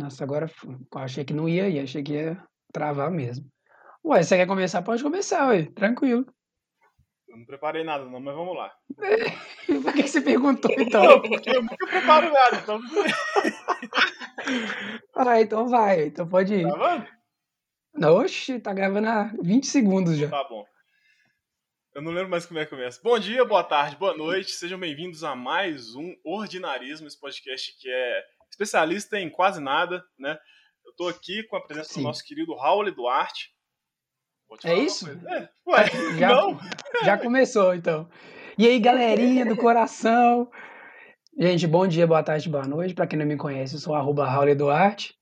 Nossa, agora eu achei que não ia ir, achei que ia travar mesmo. Ué, você quer começar? Pode começar, ué, tranquilo. Eu não preparei nada, não, mas vamos lá. Por que você perguntou então? Não, porque eu nunca preparo nada, então. Ah, então vai, então pode ir. Tá? Não, Oxi, tá gravando há 20 segundos já. Tá bom. Eu não lembro mais como é que começa. Bom dia, boa tarde, boa noite. Sejam bem-vindos a mais um Ordinarismo, esse podcast que é especialista em quase nada, né? Eu tô aqui com a presença Sim. do nosso querido Raul Duarte. É isso? É, ué, Já, não? já começou, então. E aí, galerinha do coração? Gente, bom dia, boa tarde, boa noite. Pra quem não me conhece, eu sou arroba Raul Duarte.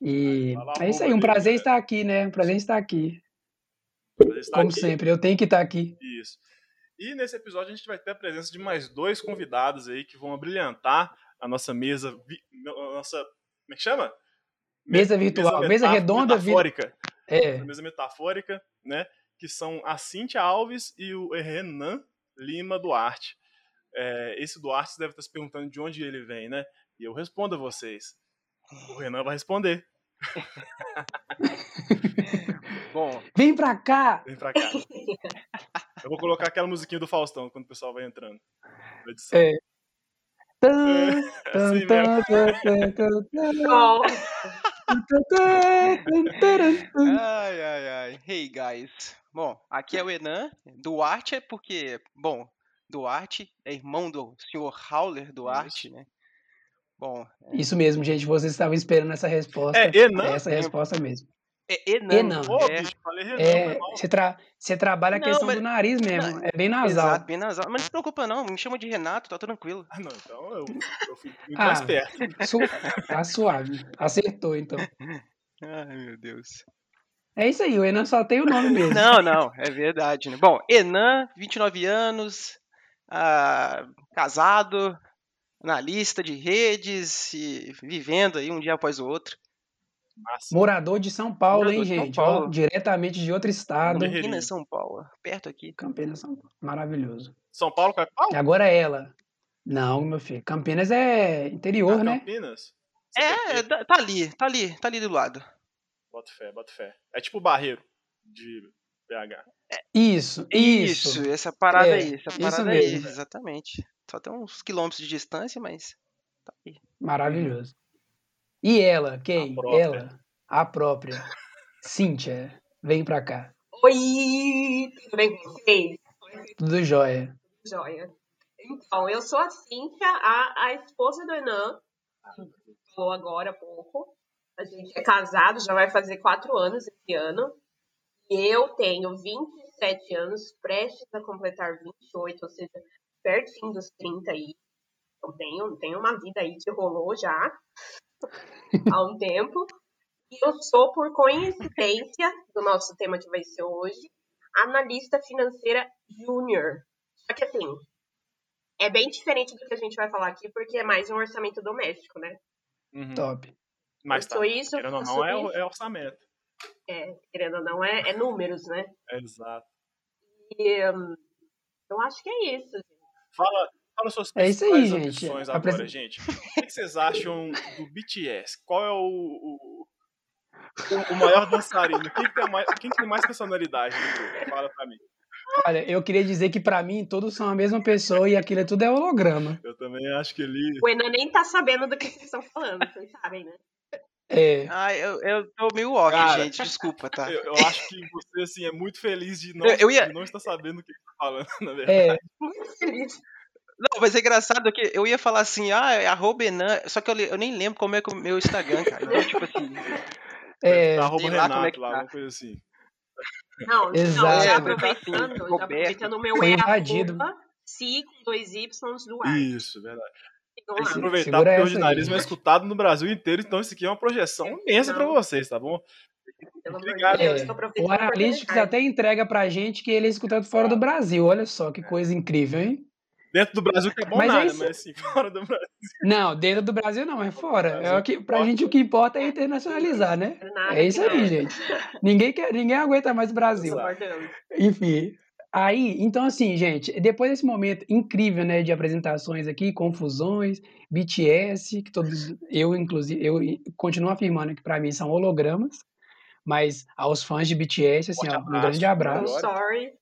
E é isso aí, um prazer estar aqui, né? Um prazer estar aqui. Está Como aqui. sempre, eu tenho que estar aqui. Isso. E nesse episódio a gente vai ter a presença de mais dois convidados aí que vão abrilhantar a nossa mesa. vi- a Nossa. Como é que chama? Mesa virtual, mesa metaf- redonda, Metafórica. É, Mesa metafórica, né? Que são a Cíntia Alves e o Renan Lima Duarte. É, esse Duarte deve estar se perguntando de onde ele vem, né? E eu respondo a vocês. O Renan vai responder. Bom, vem pra cá! Vem pra cá. Eu vou colocar aquela musiquinha do Faustão quando o pessoal vai entrando. na edição. É. É assim ai, ai, ai. Hey, guys. Bom, aqui é o Enan. Duarte é porque, bom, Duarte é irmão do senhor Howler Duarte, né? Bom, Isso mesmo, gente. Vocês estavam esperando essa resposta. É, Enan? essa resposta mesmo. É Enan. Enan. Ô, é, bicho, falei Renan, É, você, tra você trabalha a Não, questão mas- do nariz mesmo. É bem nasal. Exato, bem nasal. Mas não se preocupa não, me chama de Renato, tá tranquilo. Ah, não, então eu, eu fui muito Ah. mais perto. Su tá suave. Acertou, então. Ai, meu Deus. É isso aí, o Enan só tem o nome mesmo. Não, não, é verdade. Né? Bom, Enan, 29 anos, ah, casado, analista de redes e vivendo aí um dia após o outro. Massa. Morador de São Paulo, Morador hein, gente? Ó, Paulo. diretamente de outro estado. Campinas, São Paulo, perto aqui. Campinas, São Paulo. Maravilhoso. São Paulo, capital? E agora é ela. Não, meu filho. Campinas é interior, Ah, né? Campinas? É, tá tá ali, tá ali, tá ali do lado. Bota fé, bota fé. É tipo o Barreiro de BH. Isso, isso. essa parada É, aí, essa isso parada aí, exatamente. Só tem uns quilômetros de distância, mas tá aí. Maravilhoso. E ela, quem? A. Ela, a própria. Cíntia, vem pra cá. oi, tudo bem com vocês? Tudo jóia. Joia. Então, eu sou a Cíntia, a, a esposa do Enan, que falou agora há pouco. A gente é casado, já vai fazer quatro anos esse ano. E eu tenho 27 anos, prestes a completar 28, ou seja, pertinho dos 30 aí. Então, tenho, tenho uma vida aí que rolou já há um tempo. E eu sou, por coincidência do nosso tema que vai ser hoje, analista financeira júnior. Só que assim, é bem diferente do que a gente vai falar aqui, porque é mais um orçamento doméstico, né? Uhum. Top. Mas tá, isso, querendo ou não, é, isso. é orçamento. É, querendo ou não, é, é números, né? É exato. E hum, eu acho que é isso. gente. Fala, fala suas É isso aí, gente. agora, gente. O que vocês acham do BTS? Qual é o, o, o- maior dançarino? Quem que tem mais, quem que tem mais personalidade do grupo? Fala pra mim. Olha, eu queria dizer que pra mim todos são a mesma pessoa e aquilo é tudo é holograma. Eu também acho que ele... O Enan nem tá sabendo do que vocês estão falando, vocês sabem, né? É. Ah, eu, eu tô meio off, Cara, gente, desculpa, tá? Eu, eu acho que você, assim, é muito feliz de não, Eu- eu ia- de não estar sabendo o que você tá falando, na verdade. É, Muito feliz. Não, mas é engraçado que eu ia falar assim, ah, é arroba Enan, só que eu, eu nem lembro como é que é o meu Instagram, cara. Então, tipo assim, é, Tá, arroba sei lá como Renato é que lá, tá. alguma coisa assim. Não, não, Exato. já É, aproveitando, assim, já aproveitando o meu Foi é invadido. arroba, si com dois Ys do ar. Isso, verdade. Sigam Tem que lá. aproveitar porque o ordinarismo é escutado no Brasil inteiro, então isso aqui é uma projeção imensa pra vocês, tá bom? Pelo amor de Obrigado. Deus, É, o Analytics até entrega pra gente que ele é escutado fora do Brasil. Olha só que coisa incrível, hein? Dentro do Brasil que é bom Mas é nada, isso- mas assim, fora do Brasil. Não, dentro do Brasil não, é fora. É o que, pra gente o que importa é internacionalizar, né? É isso aí, gente. Ninguém, quer, ninguém aguenta mais o Brasil. Enfim, Aí, então assim, gente, depois desse momento incrível, né, de apresentações aqui, confusões, BTS, que todos, eu inclusive, eu continuo afirmando que para mim são hologramas, mas aos fãs de BTS, assim, ó, um abraço, grande I'm abraço. sorry.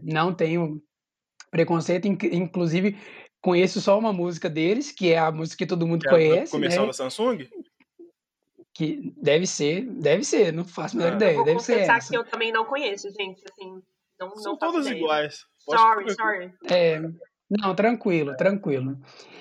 Não tenho preconceito, inc- inclusive conheço só uma música deles, que é a música que todo mundo Que é conhece, comercial né? da Samsung? Que deve ser, deve ser, não faço a menor Ah. ideia, Vou deve ser essa. que eu também não conheço, gente. Assim, não, São não todas ideia. iguais. Pode Sorry, sorry. É, não, tranquilo, tranquilo.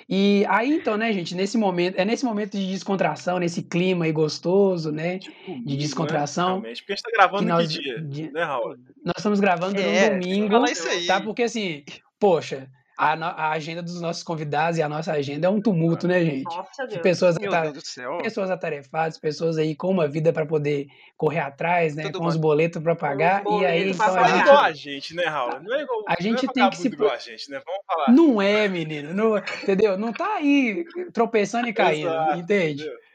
E aí, então, né, gente, nesse momento, é nesse momento de descontração, nesse clima aí gostoso, né, comigo, de né? descontração, Realmente. Porque a gente tá gravando que em nós, que dia? de- Né, Raul? nós estamos gravando É, que domingo, falar isso aí. tá? Porque assim, poxa, a, no- a agenda dos nossos convidados e a nossa agenda é um tumulto, né, gente? Nossa, De Deus. pessoas, Meu ata- Deus do céu. pessoas atarefadas, pessoas aí com uma vida para poder correr atrás, né, Tudo com os boletos para pagar, e aí então a é gente igual a gente, né, Raul? Não é igual. A gente não é tem que se igual a gente, né? Vamos falar. Não é, menino. Não, entendeu? Não tá aí tropeçando e caindo, Exato, entende? entendeu?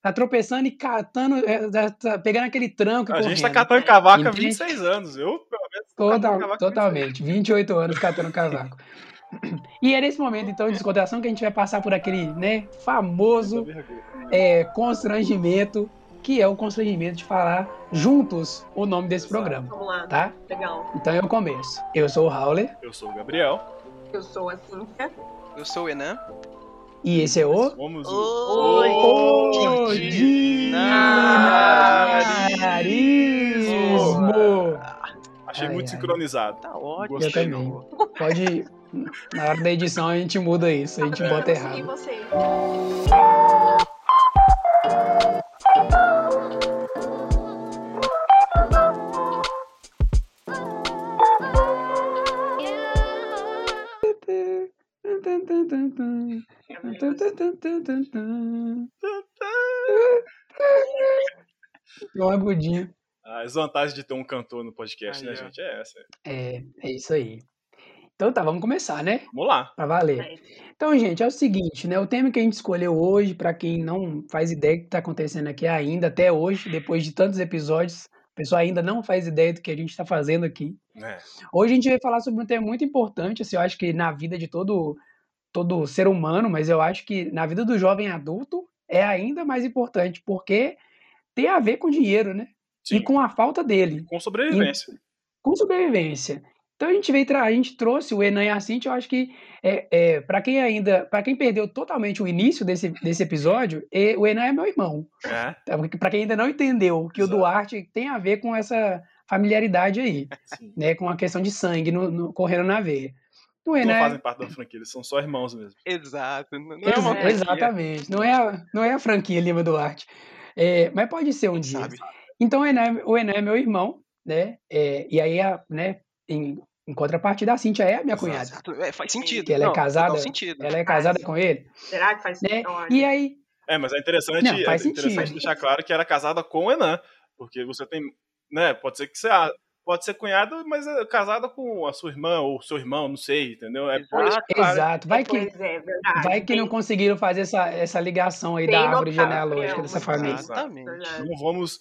Tá tropeçando e catando, é, tá- tá pegando aquele tranco A gente tá correndo. catando cavaco há Entende? 26 anos. Eu, pelo menos, tô Total- catando cavaco há 26 totalmente. 28 anos catando cavaco. E é nesse momento, então, de descontração que a gente vai passar por aquele, né, famoso é, constrangimento, que é o constrangimento de falar juntos o nome desse Exato. programa, Vamos lá. tá? Legal. Então eu começo. Eu sou o Howler Eu sou o Gabriel. Eu sou a Cíntia. Eu sou o Enan. e esse é o Somos Oi. o Ordinarismo. Achei Ai, muito ai. sincronizado. Tá ótimo. Eu também. Pode. Na hora da edição a gente muda isso, a gente bota E errado. você? Um agudinho. As vantagens de ter um cantor no podcast, Aí, né, ó. gente? É essa. É, é isso aí. Então tá, vamos começar, né? Vamos lá. Pra valer. Então, gente, é o seguinte, né? O tema que a gente escolheu hoje, pra quem não faz ideia do que tá acontecendo aqui ainda, até hoje, depois de tantos episódios, o pessoal ainda não faz ideia do que a gente tá fazendo aqui. né? Hoje a gente vai falar sobre um tema muito importante, assim, eu acho que na vida de todo, todo ser humano, mas eu acho que na vida do jovem adulto é ainda mais importante, porque tem a ver com dinheiro, né? Sim, E com a falta dele, com sobrevivência. com sobrevivência. Então a gente veio a gente trouxe o Enan e a Cintia, eu acho que é, é, para quem ainda, para quem perdeu totalmente o início desse, desse episódio, e- o Enan é meu irmão. É, Para quem ainda não entendeu que o Exato. Duarte tem a ver com essa familiaridade aí sim. né, com a questão de sangue no, no- correndo na veia. O Não Enan, fazem parte da franquia, eles são só irmãos mesmo. Exato. Não é ex- uma franquia, exatamente, não é, a, não é a franquia Lima Duarte, É, mas pode ser um dia. Sabe? Então o Enan, o Enan é meu irmão, né, é, e aí, a, né, em, em contrapartida, a Cintia é a minha Exato. cunhada. Exato. É, faz sentido. Que ela é Não, casada? total sentido. Ela é casada com ele, Será que faz né, Olha. e aí, É, mas é interessante, Não, faz é interessante sentido. deixar claro que era casada com o Enan. Porque você tem. Né, pode ser que você. ah, Pode ser cunhado, mas é casada com a sua irmã ou seu irmão, não sei, entendeu? É deixar claro. exato, vai que, é, vai que não conseguiram fazer essa, essa ligação aí Bem da árvore genealógica dessa muito família. Exatamente. Não vamos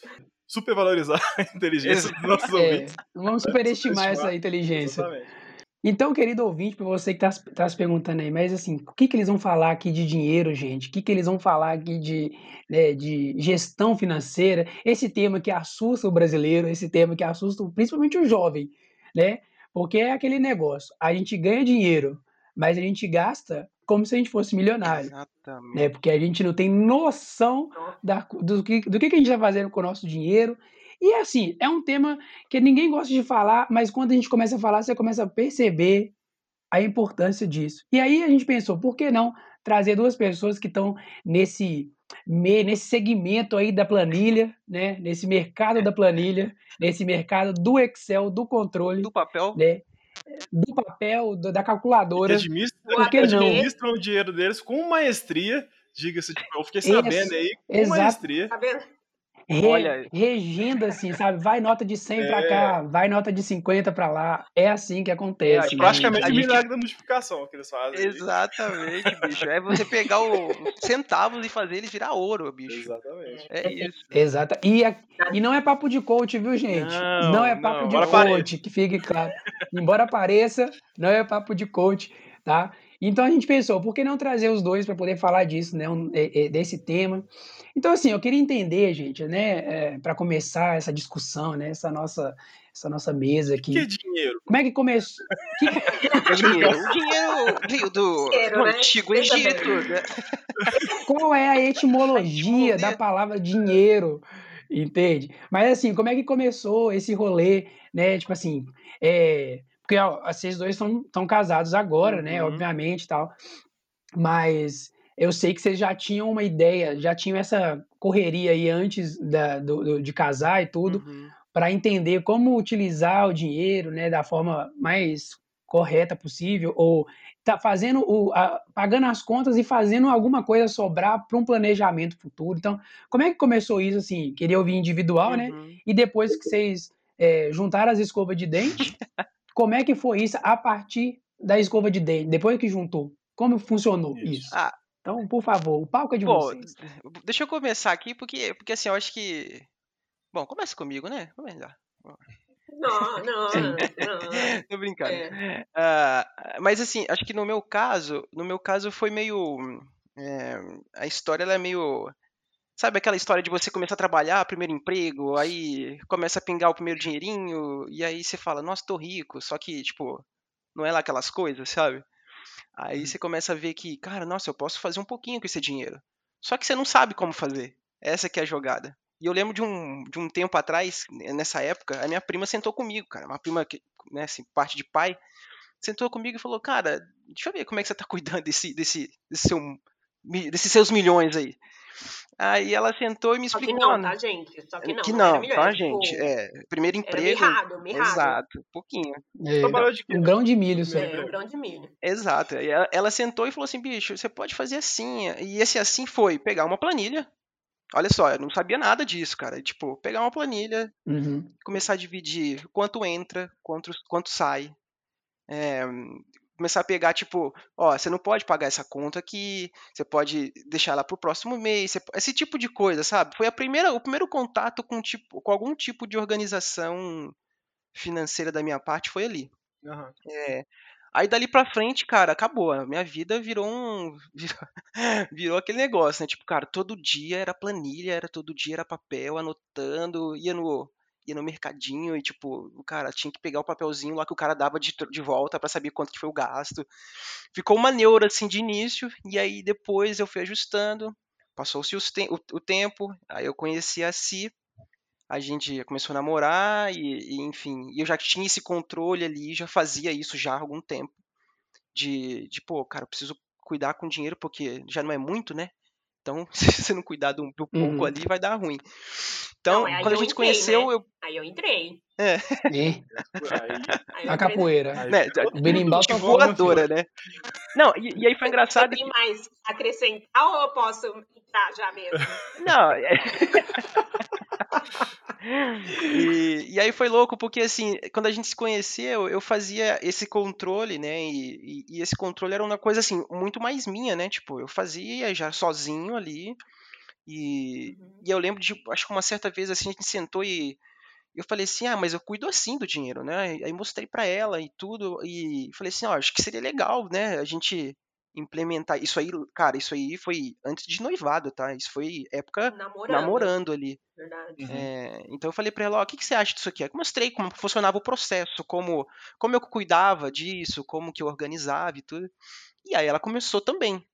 supervalorizar a inteligência dos nossos É, ouvintes. não vamos superestimar essa inteligência. Exatamente. Então, querido ouvinte, para você que está tá se perguntando aí, mas assim, o que, que eles vão falar aqui de dinheiro, gente? O que, que eles vão falar aqui de, né, de gestão financeira? Esse tema que assusta o brasileiro, esse tema que assusta principalmente o jovem, né? Porque é aquele negócio, a gente ganha dinheiro, mas a gente gasta como se a gente fosse milionário, Exatamente. né? Porque a gente não tem noção da- do, que, do que a gente está fazendo com o nosso dinheiro. E assim, é um tema que ninguém gosta de falar, mas quando a gente começa a falar, você começa a perceber a importância disso. E aí a gente pensou, por que não trazer duas pessoas que estão nesse nesse segmento aí da planilha, né? Nesse mercado da planilha, nesse mercado do Excel, do controle, Do papel. né? Do papel, do- da calculadora. administra- que não? administram o dinheiro deles com maestria. Diga-se, tipo, eu fiquei Esse- sabendo aí, com exato. maestria. Tá vendo? Re- Olha, regendo assim, sabe? Vai nota de 100 pra É. cá, vai nota de 50 pra lá. É assim que acontece. gente, Praticamente o milagre da multiplicação que eles fazem. aí. exatamente, bicho. É você pegar o centavos e fazer ele virar ouro, bicho. Exatamente. É isso. Exato. E, a- e não é papo de coach, viu, gente? Não, Não, é papo não. de Embora coach, que fique claro. Embora pareça, não é papo de coach, tá? Então a gente pensou, por que não trazer os dois para poder falar disso, né? um- é- é, desse tema. Então, assim, eu queria entender, gente, né? para começar essa discussão, né? Essa nossa, essa nossa mesa O que é aqui. dinheiro? Como é que começou? que- O dinheiro, o dinheiro veio do, Dinheiro, do né? Antigo. Egito. Né? qual é a etimologia da palavra dinheiro, entende? Mas assim, como é que começou esse rolê, né? Tipo assim, é, porque ó, vocês dois estão casados agora, né? Uhum. Obviamente, e tal. Mas eu sei que vocês já tinham uma ideia, já tinham essa correria aí antes da, do- do- de casar e tudo, Uhum. para entender como utilizar o dinheiro, né, da forma mais correta possível, ou tá fazendo o, a- pagando as contas e fazendo alguma coisa sobrar para um planejamento futuro. Então, como é que começou isso assim? Queria ouvir individual, né? Uhum. E depois que vocês é, juntaram as escovas de dente, como é que foi isso a partir da escova de dente? Depois que juntou, como funcionou Isso. isso? Ah. Então, por favor, o palco é de Bom, vocês. deixa eu começar aqui, porque, porque assim, eu acho que. Bom, começa comigo, né? Vamos lá. Não, não, não. Tô brincando. É. Ah, mas assim, acho que no meu caso, no meu caso foi meio. é, a história ela é meio. Sabe aquela história de você começar a trabalhar, primeiro emprego, aí começa a pingar o primeiro dinheirinho, e aí você fala, nossa, tô rico, só que, tipo, não é lá aquelas coisas, sabe? Aí você começa a ver que, cara, nossa, eu posso fazer um pouquinho com esse dinheiro. Só que você não sabe como fazer. Essa que é a jogada. E eu lembro de um, de um tempo atrás, nessa época, a minha prima sentou comigo, cara. Uma prima, que, né, assim, parte de pai, sentou comigo e falou, cara, deixa eu ver como é que você tá cuidando desse, desse, desse seu, desses seus milhões aí. Aí ela sentou e me Só que explicou. não, né? tá, gente? Só que não. que não, não, era tá, tipo, gente? É, primeiro Era emprego. mirrado, mirrado. Exato, pouquinho. É, um grão de milho só. É, um grão de milho. Exato. E ela, ela sentou e falou assim, bicho, você pode fazer assim. E esse assim foi pegar uma planilha. Olha só, eu não sabia nada disso, cara. Tipo, pegar uma planilha, Uhum. começar a dividir quanto entra, quanto, quanto sai. É, começar a pegar, tipo, ó, você não pode pagar essa conta aqui, você pode deixar ela pro próximo mês, você- esse tipo de coisa, sabe? Foi a primeira, o primeiro contato com, tipo, com algum tipo de organização financeira da minha parte foi ali. Aham. É. Aí dali pra frente, cara, acabou. A minha vida virou um. Virou, virou aquele negócio, né? Tipo, cara, todo dia era planilha, era todo dia era papel, anotando, ia no, ia no mercadinho e, tipo, o cara tinha que pegar o papelzinho lá que o cara dava de, de volta pra saber quanto que foi o gasto. Ficou uma neura assim de início, e aí depois eu fui ajustando. Passou-se os te- o, o tempo, aí eu conheci a Si, a gente começou a namorar e, e, enfim, eu já tinha esse controle ali, já fazia isso já há algum tempo. De, de pô, cara, eu preciso cuidar com dinheiro porque já não é muito, né? Então, se você não cuidar do, do pouco Uhum. ali, vai dar ruim. Então, Não, quando a eu gente entrei, conheceu, né? eu. Aí eu entrei. É, Aí, Aí a capoeira. aí Né, O berimbau tá voadora, né? Não, e, e aí foi engraçado Tem que. mais a acrescentar ou eu posso entrar já mesmo? Não, é... e, e aí foi louco, porque assim, quando a gente se conheceu, eu fazia esse controle, né? E, e- e esse controle era uma coisa assim, muito mais minha, né? Tipo, eu fazia já sozinho ali. E, Uhum. e eu lembro de, acho que uma certa vez assim, a gente sentou e eu falei assim, ah, mas eu cuido assim do dinheiro, né? Aí mostrei pra ela e tudo, e falei assim, ó, acho que seria legal, né? A gente implementar isso aí, cara, isso aí foi antes de noivado, tá? Isso foi época Namorando. namorando ali. Verdade. Uhum. É, então eu falei pra ela, ó, o que, que você acha disso aqui? Aí eu mostrei como funcionava o processo, como, como eu cuidava disso, como que eu organizava e tudo. E aí ela começou também.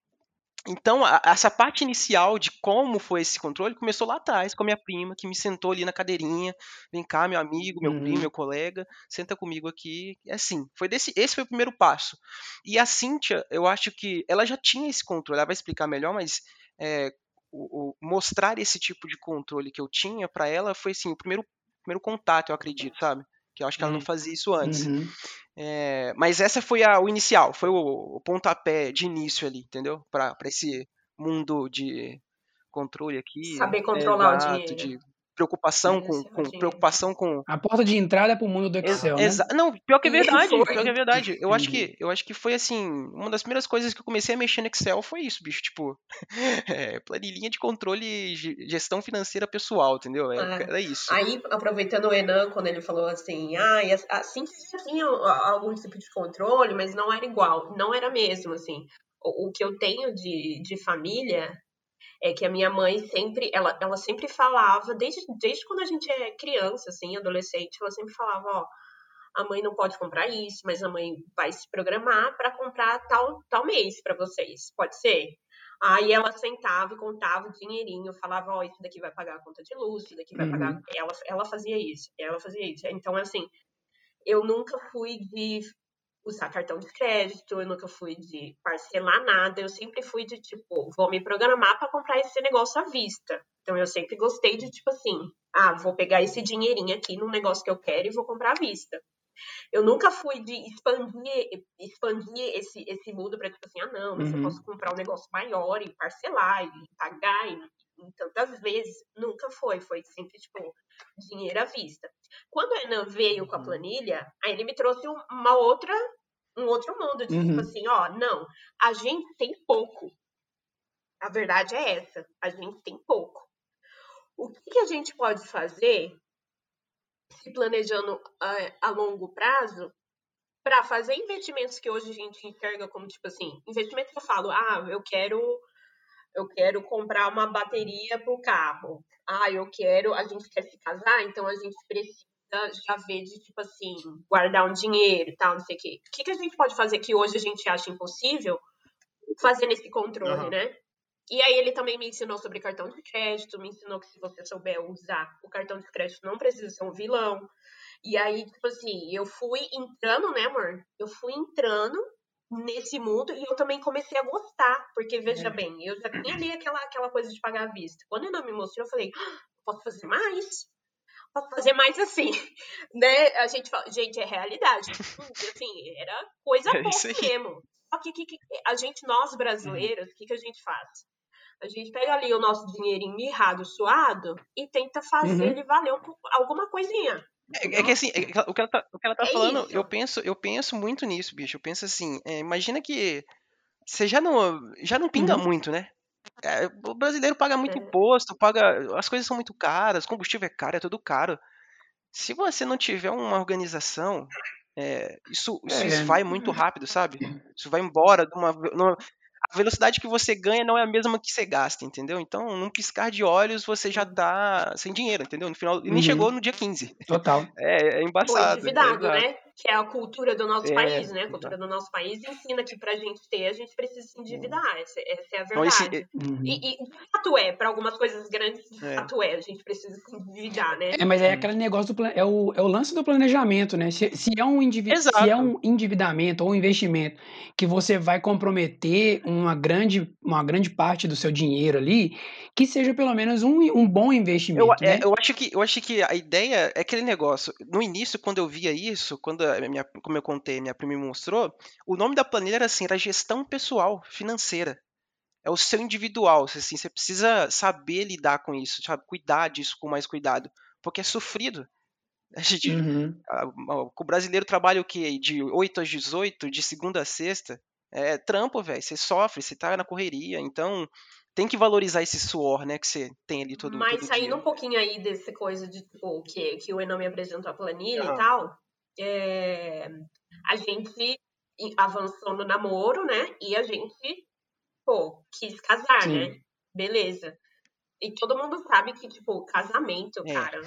Então, a- essa parte inicial de como foi esse controle começou lá atrás, com a minha prima, que me sentou ali na cadeirinha. Vem cá, meu amigo, meu primo, Uhum. meu colega, senta comigo aqui. É assim, foi desse, esse foi o primeiro passo. E a Cíntia, eu acho que ela já tinha esse controle, ela vai explicar melhor, mas é, o, o- mostrar esse tipo de controle que eu tinha pra ela foi assim, o primeiro, primeiro contato, eu acredito, sabe? Que eu acho que ela não Uhum. fazia isso antes. Uhum. É, mas essa foi a- o inicial, foi o, o pontapé de início ali, entendeu? Pra esse mundo de controle aqui. Saber controlar o exato, dinheiro. de preocupação com, com preocupação com a porta de entrada para o mundo do Excel, Ex né? Não, pior que é verdade, pior que é verdade. Eu acho que eu acho que foi assim, uma das primeiras coisas que eu comecei a mexer no Excel foi isso, bicho, tipo, é, planilhinha de controle gestão financeira pessoal, entendeu? É, é. Era isso. Aí, aproveitando o Enan, quando ele falou assim, ah, assim tinha algum tipo de controle, mas não era igual, não era mesmo, assim. O, o que eu tenho de, de família é que a minha mãe sempre, ela, ela sempre falava, desde, desde quando a gente é criança, assim, adolescente, ela sempre falava, ó, a mãe não pode comprar isso, mas a mãe vai se programar para comprar tal, tal mês para vocês, pode ser? Aí ela sentava e contava o dinheirinho, falava, ó, oh, isso daqui vai pagar a conta de luz, isso daqui vai uhum. pagar. Ela, ela fazia isso, ela fazia isso. Então, assim, eu nunca fui de usar cartão de crédito, eu nunca fui de parcelar nada, eu sempre fui de tipo, vou me programar para comprar esse negócio à vista. Então eu sempre gostei de tipo assim, ah, vou pegar esse dinheirinho aqui num negócio que eu quero e vou comprar à vista. Eu nunca fui de expandir, expandir esse, esse mundo para tipo assim, ah, não, mas uhum. eu posso comprar um negócio maior e parcelar e pagar e, e tantas vezes. Nunca foi, foi sempre tipo dinheiro à vista. Quando o Enan veio com a uhum. planilha, aí ele me trouxe uma outra, um outro mundo, de tipo uhum. tipo assim, ó, não, a gente tem pouco. A verdade é essa, a gente tem pouco. O que, que a gente pode fazer, se planejando a, a longo prazo, para fazer investimentos que hoje a gente enxerga como, tipo assim, investimento que eu falo, ah, eu quero eu quero comprar uma bateria para o carro. Ah, eu quero, a gente quer se casar, então a gente precisa já ver de, tipo assim, guardar um dinheiro e tal, não sei o quê. O que, que a gente pode fazer que hoje a gente acha impossível fazendo esse controle, uhum. né? E aí ele também me ensinou sobre cartão de crédito, me ensinou que se você souber usar o cartão de crédito não precisa ser um vilão. E aí, tipo assim, eu fui entrando, né, amor? Eu fui entrando nesse mundo e eu também comecei a gostar, porque veja é. bem, eu já tinha ali aquela, aquela coisa de pagar à vista. Quando ele não me mostrou, eu falei, ah, posso fazer mais? Posso fazer mais assim, né? A gente fala, gente, é realidade. Assim, era coisa é pouca mesmo. Só que, que, que, a gente, nós brasileiros, o que, que a gente faz? A gente pega ali o nosso dinheirinho mirrado, suado, e tenta fazer uhum. ele valer alguma coisinha. É, é, que assim, é, o que ela tá, o que ela tá é falando, isso. eu penso, eu penso muito nisso, bicho. Eu penso assim, é, imagina que você já não, já não pinga uhum. muito, né? É, o brasileiro paga muito é. imposto, paga, as coisas são muito caras, combustível é caro, é tudo caro. Se você não tiver uma organização, isso, isso vai muito rápido, sabe? Isso vai embora de uma, numa, a velocidade que você ganha não é a mesma que você gasta, entendeu? Então, num piscar de olhos, você já tá sem dinheiro, entendeu? No final, e nem uhum. chegou no dia 15. Total. É, é embaçado. Foi endividado, é né? Que é a cultura do nosso é, país, né? A cultura do nosso país ensina que pra gente ter, a gente precisa se endividar. Essa, essa é a verdade. Então, esse... uhum. e, e, de fato é, pra algumas coisas grandes, de é. fato é. A gente precisa se endividar, né? É, mas é aquele negócio do é o, é o lance do planejamento, né? Se, se é um se é um endividamento ou um investimento que você vai comprometer uma grande, uma grande parte do seu dinheiro ali, que seja pelo menos um, um bom investimento. Eu, né? é, eu, acho que, eu acho que a ideia é aquele negócio. No início, quando eu via isso, quando minha, como eu contei, minha prima me mostrou, o nome da planilha era assim, era gestão pessoal, financeira. É o seu individual, assim, você precisa saber lidar com isso, sabe? cuidar disso com mais cuidado, porque é sofrido. A gente, uhum. a, a, o brasileiro trabalha o quê? De 8 às 18, de segunda a sexta. É trampo, velho. Você sofre, você tá na correria. Então, tem que valorizar esse suor, né, que você tem ali todo, Mas todo saindo dia. um pouquinho aí dessa coisa de, tipo, que, que o Enan me apresentou a planilha uhum. e tal, é, a gente avançou no namoro, né? E a gente, pô, quis casar, Sim. né? Beleza. E todo mundo sabe que, tipo, casamento, é. cara,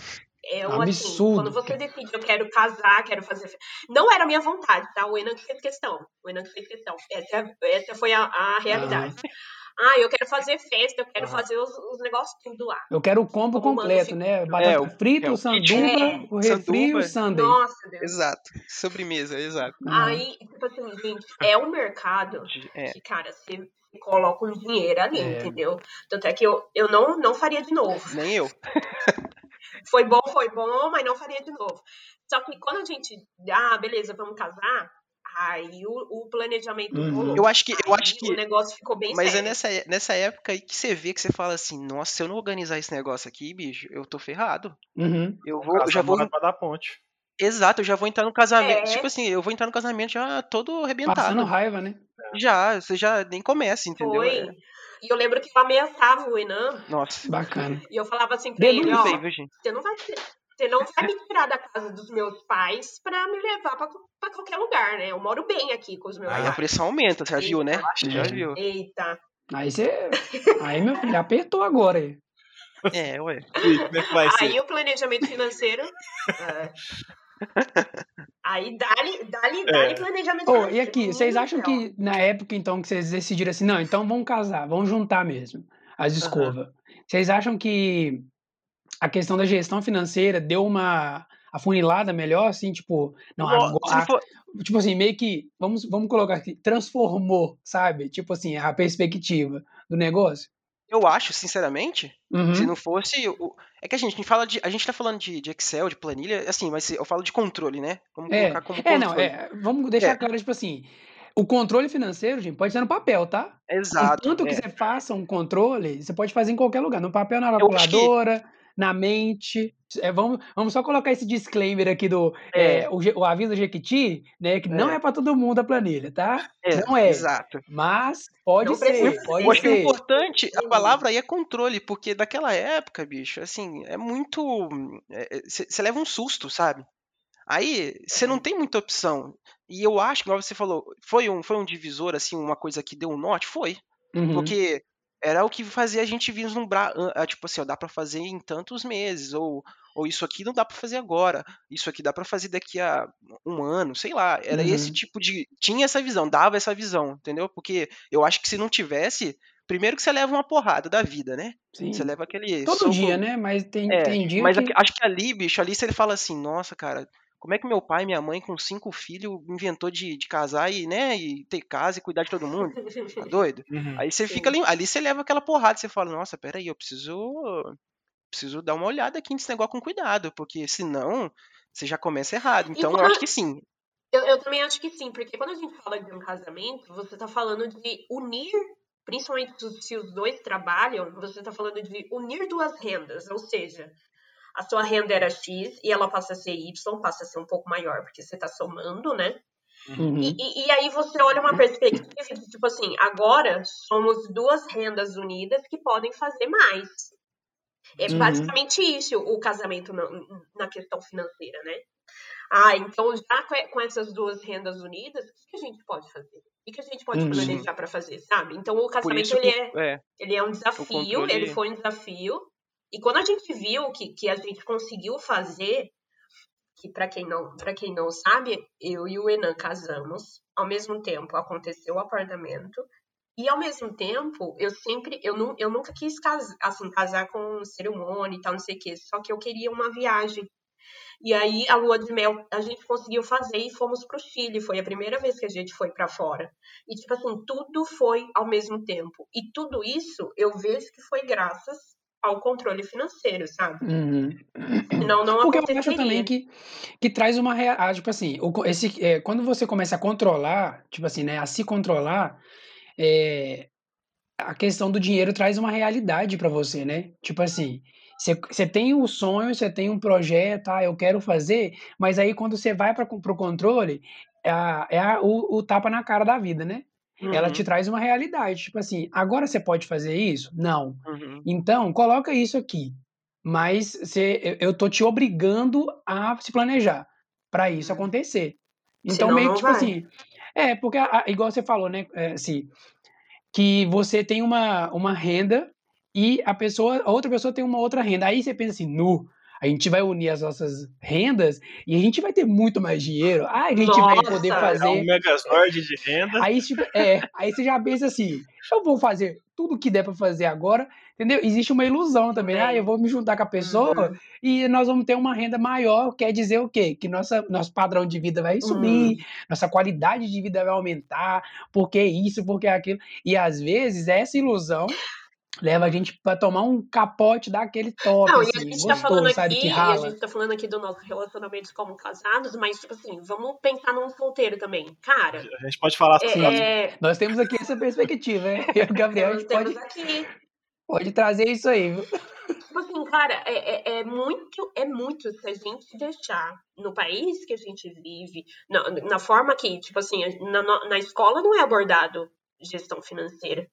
é um assim, quando você decide, eu quero casar, quero fazer. Não era a minha vontade, tá? O Enan que fez questão. O Enan que fez questão. Essa, essa foi a, a realidade. Uhum. Ah, eu quero fazer festa, eu quero fazer os, os negócios tudo lá. Eu quero o combo Como completo, né? Batata é, frita, é, o sanduba, é. o refri e o sundae. Nossa, Deus. Exato. Sobremesa, exato. Aí, tipo assim, gente, é um mercado é. que, cara, você coloca um dinheiro ali, é. entendeu? Tanto é que eu, eu não, não faria de novo. Nem eu. foi bom, foi bom, mas não faria de novo. Só que quando a gente, ah, beleza, vamos casar, Aí o, o planejamento Uhum. rolou. Eu acho que, eu acho o que, negócio ficou bem mas é sério. nessa, é- nessa época aí que você vê que você fala assim, nossa, se eu não organizar esse negócio aqui, bicho, eu tô ferrado. Uhum. Eu vou, eu já vou, pra dar ponte. exato, eu já vou entrar no casamento, É. tipo assim, eu vou entrar no casamento já todo arrebentado. Passando raiva, né? Já, você já nem começa, entendeu? Foi. É, E eu lembro que eu ameaçava o Enan nossa, Bacana. e eu falava assim pra ele, ó, você não vai ter- você não vai me tirar da casa dos meus pais pra me levar pra, pra qualquer lugar, né? Eu moro bem aqui com os meus Aí a pais. pressão aumenta, você já viu, né? Você já É. viu. Eita. Aí você. Aí, meu filho, apertou agora aí. É, ué. Como é que vai ser? Aí o planejamento financeiro. é. Aí dá-lhe dá-lhe- dá-lhe planejamento Ô, financeiro. e aqui, vocês acham que na época, então, que vocês decidiram assim, não, então vamos casar, vamos juntar mesmo as escovas. Vocês acham que a questão da gestão financeira deu uma afunilada melhor, assim, tipo, não, se agora, for- tipo assim, meio que, vamos, vamos colocar aqui, transformou, sabe? Tipo assim, a perspectiva do negócio? eu acho, sinceramente, Uhum. se não fosse. o- É que a gente, a gente fala de. A gente tá falando de, de Excel, de planilha, assim, mas eu falo de controle, né? Vamos É, colocar como é, controle. não, é, vamos deixar É. claro, tipo assim, o controle financeiro, gente, pode ser no papel, tá? Exato. Tanto que é. você faça um controle, você pode fazer em qualquer lugar, no papel, na Eu que- calculadora, na mente. É, vamos, vamos só colocar esse disclaimer aqui do É. é, o, o aviso Jequiti, né? Que não É. é para todo mundo a planilha, tá? É, não é. Exato. Mas pode Não ser, precisa pode Eu acho que o ser. importante, a palavra aí é controle, porque daquela época, bicho, assim, é muito. Você leva um susto, sabe? Aí você não tem muita opção. E eu acho que, você falou, foi um, foi um divisor, assim, uma coisa que deu um norte? Foi. Uhum. Porque era o que fazia a gente vislumbrar, ah, tipo assim, ó, dá pra fazer em tantos meses, ou, ou isso aqui não dá pra fazer agora, isso aqui dá pra fazer daqui a um ano, sei lá. Era esse Uhum. tipo de. Tinha essa visão, dava essa visão, entendeu? Porque eu acho que se não tivesse, primeiro que você leva uma porrada da vida, né? Sim. Você leva aquele. Todo soco- dia, né? Mas tem, É, tem dia mas que. acho que ali, bicho, ali você fala assim, nossa, cara, como é que meu pai e minha mãe, com cinco filhos, inventou de, de casar e, né, e ter casa e cuidar de todo mundo? Tá doido? Uhum. Aí você fica ali, ali você leva aquela porrada, você fala, nossa, peraí, eu preciso. Preciso dar uma olhada aqui nesse negócio com cuidado, porque senão você já começa errado. Então eu quando- acho que sim. Eu, eu também acho que sim, porque quando a gente fala de um casamento, você tá falando de unir, principalmente se- se os dois trabalham, você tá falando de unir duas rendas, ou seja, a sua renda era X e ela passa a ser Y, passa a ser um pouco maior, porque você tá somando, né? Uhum. E, e- aí você olha uma perspectiva de tipo assim, agora somos duas rendas unidas que podem fazer mais. É Uhum. basicamente isso o casamento na, na questão financeira, né? Ah, então já com, essas duas rendas unidas, o que, a gente pode fazer? O que, a gente pode Uhum. planejar para fazer, sabe? Então o casamento que. ele é, É, ele é um desafio, controle- ele foi um desafio. E quando a gente viu que, que a gente conseguiu fazer, que para quem não para quem não sabe, eu e o Enan casamos, ao mesmo tempo aconteceu o apartamento e ao mesmo tempo eu sempre eu, nu, eu nunca quis casar, assim, casar com cerimônia e tal, não sei o quê, só que eu queria uma viagem. E aí a lua de mel a gente conseguiu fazer e fomos pro Chile, foi a primeira vez que a gente foi para fora. E tipo assim, tudo foi ao mesmo tempo. E tudo isso eu vejo que foi graças ao controle financeiro, sabe? Uhum. Senão não Porque eu acho também que, que traz uma rea- ah, tipo assim, esse, é, quando você começa a controlar, tipo assim, né, a se controlar, é, a questão do dinheiro traz uma realidade pra você, né? Tipo assim, você tem o sonho, você tem um projeto, ah, eu quero fazer, mas aí quando você vai para o controle, é, a- é a- o, o tapa na cara da vida, né? Ela Uhum, te traz uma realidade, tipo assim, agora você pode fazer isso? Não. Uhum. Então, coloca isso aqui. Mas você, eu, tô te obrigando a se planejar para isso Hum. acontecer. Então, Senão meio que tipo vai. assim. É, porque, igual você falou, né? assim, que você tem uma, uma renda e a pessoa, a outra pessoa tem uma outra renda. Aí você pensa assim, nu, a gente vai unir as nossas rendas e a gente vai ter muito mais dinheiro. Ah, a gente vai poder Nossa! É um fazer. megazord de renda. Aí, tipo, é, aí você já pensa assim, eu vou fazer tudo que der pra fazer agora, entendeu? Existe uma ilusão também. Ah, eu vou me juntar com a pessoa Uhum. e nós vamos ter uma renda maior. Quer dizer o quê? Que nossa, nosso padrão de vida vai subir, nossa qualidade de vida vai aumentar, porque isso, porque aquilo. E às vezes essa ilusão leva a gente para tomar um capote daquele top, Não, assim, e a gente gostoso, tá falando sabe, aqui, que a gente tá falando aqui do nosso relacionamento como casados, mas, tipo assim, vamos pensar num solteiro também. Cara, A gente pode falar é, é, Nós temos aqui essa perspectiva, né? Eu e o Gabriel, a nós gente pode, temos aqui. pode trazer isso aí, viu? Tipo assim, cara, é, é, é muito, é muito se a gente deixar no país que a gente vive, na, na forma que, tipo assim, na, na escola não é abordado gestão financeira.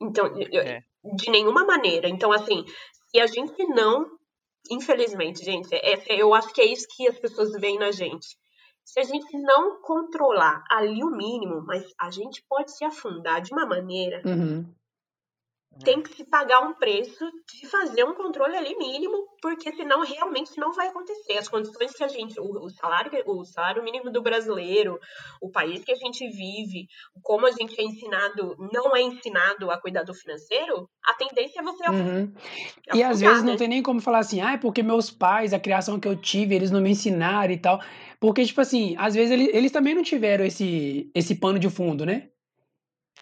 Então, eu- É. de nenhuma maneira. Então, assim, se a gente não, infelizmente, gente, é- eu acho que é isso que as pessoas veem na gente. Se a gente não controlar ali o mínimo, mas a gente pode se afundar de uma maneira Uhum. Tem que se pagar um preço de fazer um controle ali mínimo, porque senão realmente não vai acontecer. As condições que a gente, o, o salário, o salário mínimo do brasileiro, o país que a gente vive, como a gente é ensinado, não é ensinado a cuidar do financeiro, a tendência é você Uhum. E às afundar, vezes não né? tem nem como falar assim, ah, é porque meus pais, a criação que eu tive, eles não me ensinaram e tal. Porque, tipo assim, às vezes eles, eles também não tiveram esse, esse pano de fundo, né?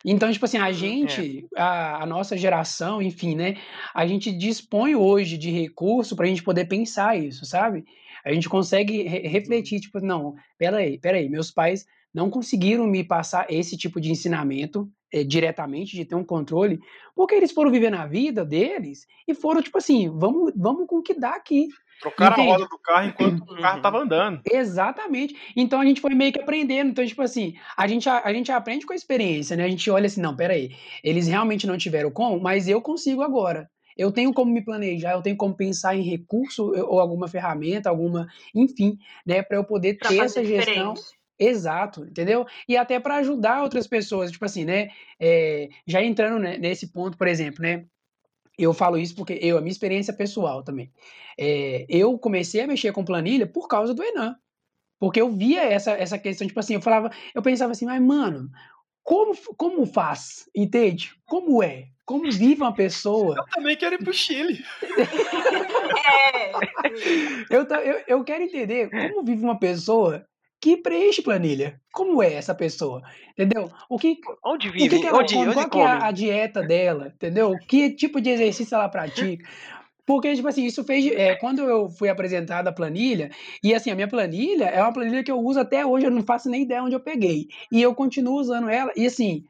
Então, tipo assim, a gente, a, a nossa geração, enfim, né? A gente dispõe hoje de recurso para a gente poder pensar isso, sabe? A gente consegue re- refletir, tipo, não, peraí, peraí, meus pais não conseguiram me passar esse tipo de ensinamento eh, diretamente, de ter um controle, porque eles foram viver na vida deles e foram, tipo assim, vamos, vamos com o que dá aqui. Trocar a Entende? roda do carro enquanto o carro Uhum. tava andando. Exatamente. Então a gente foi meio que aprendendo. Então, tipo assim, a gente, a, a gente aprende com a experiência, né? A gente olha assim, não, peraí, eles realmente não tiveram como, mas eu consigo agora. Eu tenho como me planejar, eu tenho como pensar em recurso eu- ou alguma ferramenta, alguma, enfim, né, para eu poder Pra ter essa gestão. diferente. Exato, entendeu? E até para ajudar outras pessoas, tipo assim, né? é, já entrando né, nesse ponto, por exemplo, né? Eu falo isso porque eu, a minha experiência pessoal também. É, eu comecei a mexer com planilha por causa do Enan. Porque eu via essa, essa questão, tipo assim, eu falava, eu pensava assim, mas mano, como, como faz? Entende? Como é? Como vive uma pessoa? Eu também quero ir pro Chile. É. Eu, eu, eu quero entender como vive uma pessoa que preenche planilha. Como é essa pessoa? Entendeu? O que, Onde o que, vive? que ela onde come? onde Qual que é a, come? dieta dela? Entendeu? Que tipo de exercício ela pratica? Porque, tipo assim, isso fez. é, quando eu fui apresentado a planilha, e assim, a minha planilha é uma planilha que eu uso até hoje, eu não faço nem ideia onde eu peguei. E eu continuo usando ela, e assim.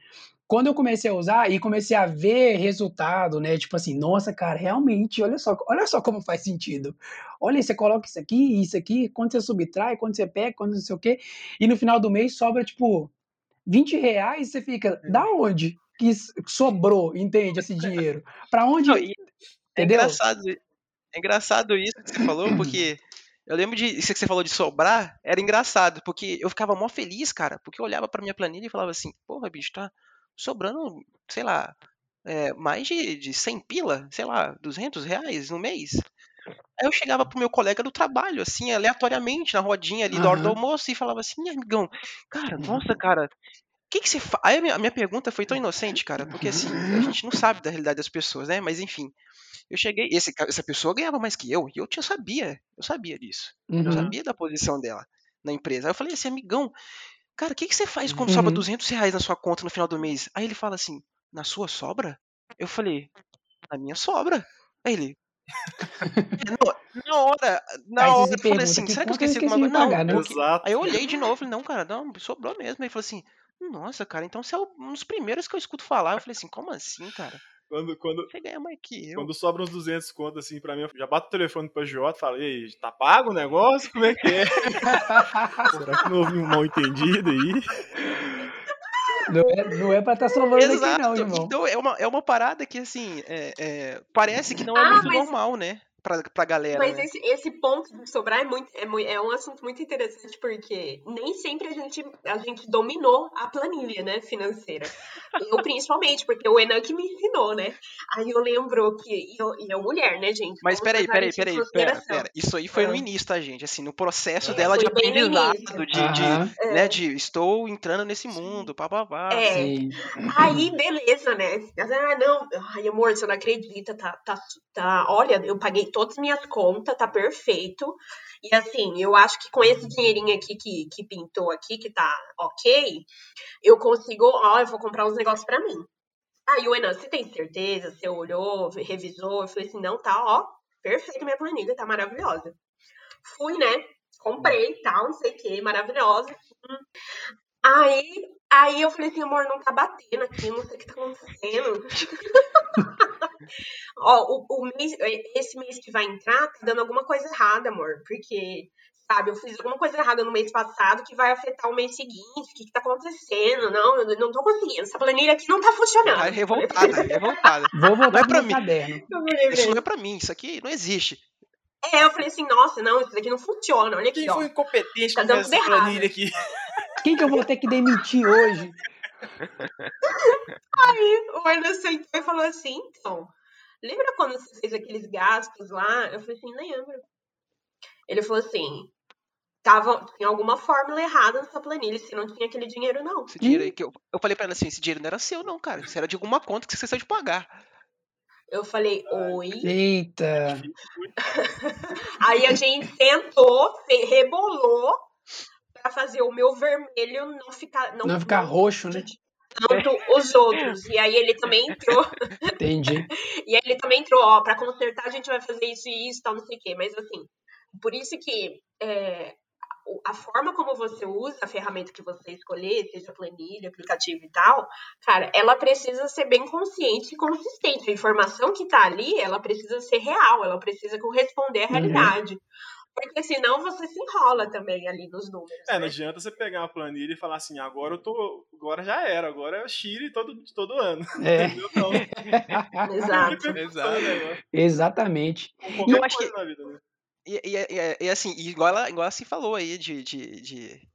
Quando eu comecei a usar e comecei a ver resultado, né? Tipo assim, nossa, cara, realmente, olha só, olha só como faz sentido. Olha, você coloca isso aqui, isso aqui, quando você subtrai, quando você pega, quando não sei o quê, e no final do mês sobra, tipo, 20 reais, você fica, da onde que sobrou, entende, esse dinheiro? Pra onde, Não, é engraçado, é engraçado isso que você falou, porque eu lembro de isso que você falou de sobrar, era engraçado, porque eu ficava mó feliz, cara, porque eu olhava pra minha planilha e falava assim, porra, bicho, tá sobrando, sei lá, é, mais de, de 100 pila, sei lá, 200 reais no mês. Aí eu chegava pro meu colega do trabalho, assim, aleatoriamente, na rodinha ali da hora do almoço, e falava assim, "Ih, amigão, cara, nossa, cara, o que que você faz? Aí a minha, a minha pergunta foi tão inocente, cara, porque assim, a gente não sabe da realidade das pessoas, né? Mas enfim, eu cheguei, esse, essa pessoa ganhava mais que eu, e eu tinha sabia, eu sabia disso. Eu Uhum, sabia da posição dela na empresa. Aí eu falei assim, amigão, cara, o que, que você faz quando sobra uhum. 200 reais na sua conta no final do mês? Aí ele fala assim, na sua sobra? Eu falei, na minha sobra. Aí ele, "É, na, hora, na Aí hora, se eu falei pergunta, assim, que será que eu conta eu esqueci esqueci alguma de coisa? Não, né? Exato. Aí eu olhei de novo, falei, não, cara, não, sobrou mesmo. Aí ele falou assim, nossa, cara, então você é um dos primeiros que eu escuto falar. Eu falei assim, como assim, cara? Quando, quando, Você ganha mais que eu. quando sobra uns 200 conto assim pra mim, eu já bato o telefone pro Jota e falo, e aí, tá pago o negócio? Como é que é? Será que não houve um mal entendido aí? Não é, não é pra estar sobrando aqui, Exato. não, irmão. Então é uma, é uma parada que, assim, é- é, parece que não é Ah, muito mas- normal, né? Pra, pra galera, Mas né? esse, esse ponto de sobrar é, muito, é, é um assunto muito interessante, porque nem sempre a gente, a gente dominou a planilha, né, financeira. Eu, principalmente, porque o Enan que me ensinou, né? Aí eu lembro que. E eu, e eu mulher, né, gente? Mas peraí, peraí, peraí, pera, pera. Isso aí foi no Ah. início, tá, gente? Assim, no processo É, dela de no aprendizado, de, de, Aham, É. né, de estou entrando nesse mundo, pá, pá, pá. É. sim. Aí, beleza, né? Ah, não. Ai, amor, você não acredita. Tá, tá, tá. Olha, eu paguei todas as minhas contas, tá perfeito. E assim, eu acho que com esse dinheirinho aqui que, que pintou aqui, que tá ok, eu consigo. Ó, eu vou comprar uns negócios pra mim. Aí o Enan, você tem certeza? Você olhou, revisou? Eu falei assim, não, tá, ó, perfeita minha planilha, tá maravilhosa. Fui, né? Comprei, tal, não sei o que, maravilhosa. Aí, aí eu falei assim, amor, não tá batendo aqui, não sei o que tá acontecendo. Ó, o, o mês, esse mês que vai entrar, tá dando alguma coisa errada, amor. Porque sabe? Eu fiz alguma coisa errada no mês passado que vai afetar o mês seguinte. O que, que tá acontecendo? Não, eu não tô conseguindo. Essa planilha aqui não tá funcionando. Tá revoltada, revoltada. Vou voltar Não é pra mim. caderno. Isso não é pra mim, isso aqui não existe. É, eu falei assim, nossa, não, isso daqui não funciona. Olha aqui, Quem ó. foi incompetente Tá dando essa errado. planilha aqui? Quem que eu vou ter que demitir hoje? O Ernest sentou e falou assim, então, lembra quando você fez aqueles gastos lá? Eu falei assim, lembro. Ele falou assim, tava, tinha alguma fórmula errada nessa planilha, você não tinha aquele dinheiro, não. Esse dinheiro aí que eu, eu falei pra ela assim, esse dinheiro não era seu não, cara. Isso era de alguma conta que você esqueceu de pagar. Eu falei, oi. Eita. Aí a gente sentou, fe- rebolou pra fazer o meu vermelho não ficar. Não, Não ficar roxo, né? Tanto os outros. E aí ele também entrou. Entendi. E aí ele também entrou, ó, pra consertar a gente vai fazer isso e isso, tal, não sei o quê. Mas assim, por isso que é, a forma como você usa a ferramenta que você escolher, seja planilha, aplicativo e tal, cara, ela precisa ser bem consciente e consistente. A informação que tá ali, ela precisa ser real, ela precisa corresponder à Uhum. Porque senão você se enrola também ali nos números. É, não né? adianta você pegar uma planilha e falar assim, agora eu tô. Agora já era, agora é Chile todo, todo ano. É. Entendeu? Não. Exato. Exato. Exatamente. Qualquer eu acho na vida, né? E, e, e- e, assim, e igual ela, igual ela se falou aí de. de, de-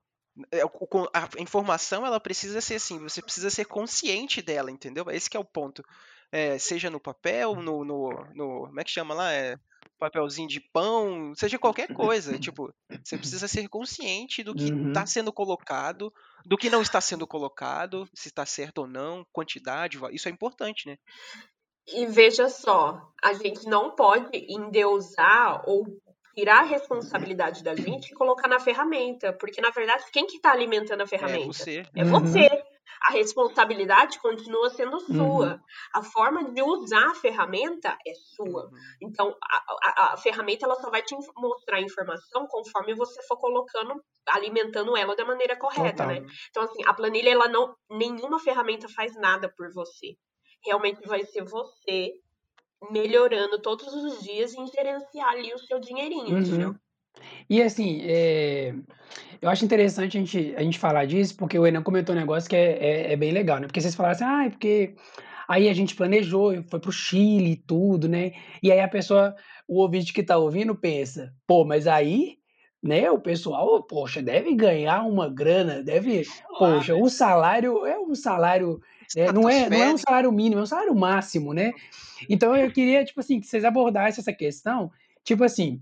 é, o- o- a informação ela precisa ser assim, você precisa ser consciente dela, entendeu? Esse que é o ponto. É, seja no papel, no, no, no- Como é que chama lá? É, papelzinho de pão, seja qualquer coisa. Tipo, você precisa ser consciente do que Uhum. está sendo colocado, do que não está sendo colocado, se está certo ou não, quantidade, isso é importante, né? E veja só, a gente não pode endeusar ou tirar a responsabilidade da gente e colocar na ferramenta, porque na verdade quem que está alimentando a É ferramenta? você. É Uhum. A responsabilidade continua sendo sua. Uhum. A forma de usar a ferramenta é sua. Uhum. Então, a, a- a ferramenta ela só vai te mostrar a informação conforme você for colocando, alimentando ela da maneira correta, Total. né? Então, assim, a planilha, ela não. Nenhuma ferramenta faz nada por você. Realmente vai ser você melhorando todos os dias em gerenciar ali o seu dinheirinho, entendeu? E assim, é, eu acho interessante a gente, a gente falar disso, porque o Enan comentou um negócio que é, é, é bem legal, né? Porque vocês falaram assim, ah, é porque aí a gente planejou, foi pro Chile e tudo, né? E aí a pessoa, o ouvinte que tá ouvindo pensa, pô, mas aí, né, o pessoal, poxa, deve ganhar uma grana, deve, poxa, o salário é um salário, é, não, é, não é um salário mínimo, é um salário máximo, né? Então eu queria, tipo assim, que vocês abordassem essa questão, tipo assim,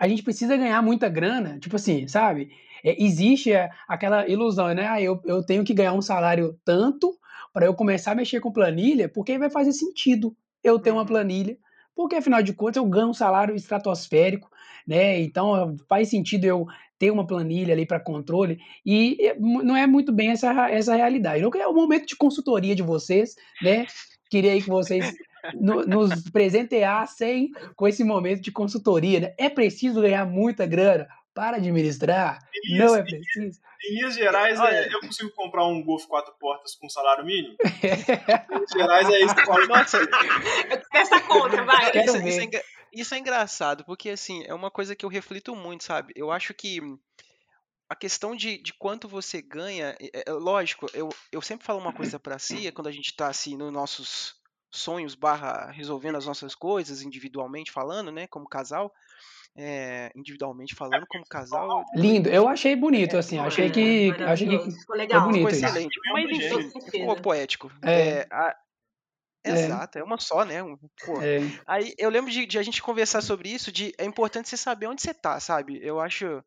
a gente precisa ganhar muita grana, tipo assim, sabe? É, existe a- aquela ilusão, né? Ah, eu, eu tenho que ganhar um salário tanto para eu começar a mexer com planilha, porque vai fazer sentido eu ter uma planilha, porque afinal de contas eu ganho um salário estratosférico, né? Então faz sentido eu ter uma planilha ali para controle e é, não é muito bem essa, essa realidade. É o momento de consultoria de vocês, né? Queria aí que vocês no- nos presenteassem com esse momento de consultoria. Né? É preciso ganhar muita grana para administrar? Não Isso, é preciso? Em Minas Gerais, é, eu consigo comprar um Golf quatro portas com salário mínimo? em Minas Gerais é isso que fala. Nossa, Essa conta, vai. Quero isso, isso é, isso é engraçado, porque assim, é uma coisa que eu reflito muito, sabe? Eu acho que a questão de, de quanto você ganha, é, é- lógico, eu, eu sempre falo uma coisa pra si, é quando a gente tá assim nos nossos sonhos barra resolvendo as nossas coisas, individualmente falando, né, como casal, é, individualmente falando como casal, Lindo, eu achei bonito, assim, achei que, É, achei que ficou legal. bonito ficou isso. excelente. É um Mas enfim, certeza. ficou poético. É. É, a- É. Exato, é uma só, né? um- pô. é, Aí eu lembro de, de a gente conversar sobre isso, de é importante você saber onde você tá, sabe? Eu acho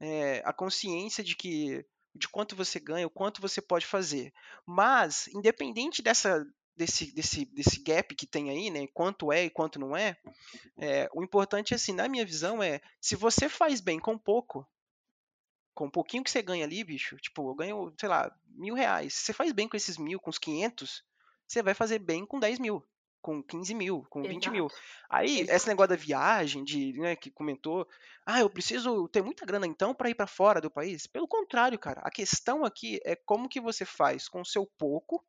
é, a consciência de que de quanto você ganha, o quanto você pode fazer. Mas, independente dessa desse, desse, desse gap que tem aí, né? Quanto é e quanto não é, é, o importante, assim, na minha visão, é se você faz bem com pouco, com um pouquinho que você ganha ali, bicho, tipo, eu ganho, sei lá, mil reais. Se você faz bem com esses mil, com os 500, você vai fazer bem com 10 mil, com 15 mil, com 20 mil. Exato. Aí, Exato. esse negócio da viagem, de, né, que comentou, ah, eu preciso ter muita grana então para ir para fora do país. Pelo contrário, cara, a questão aqui é como que você faz com o seu pouco,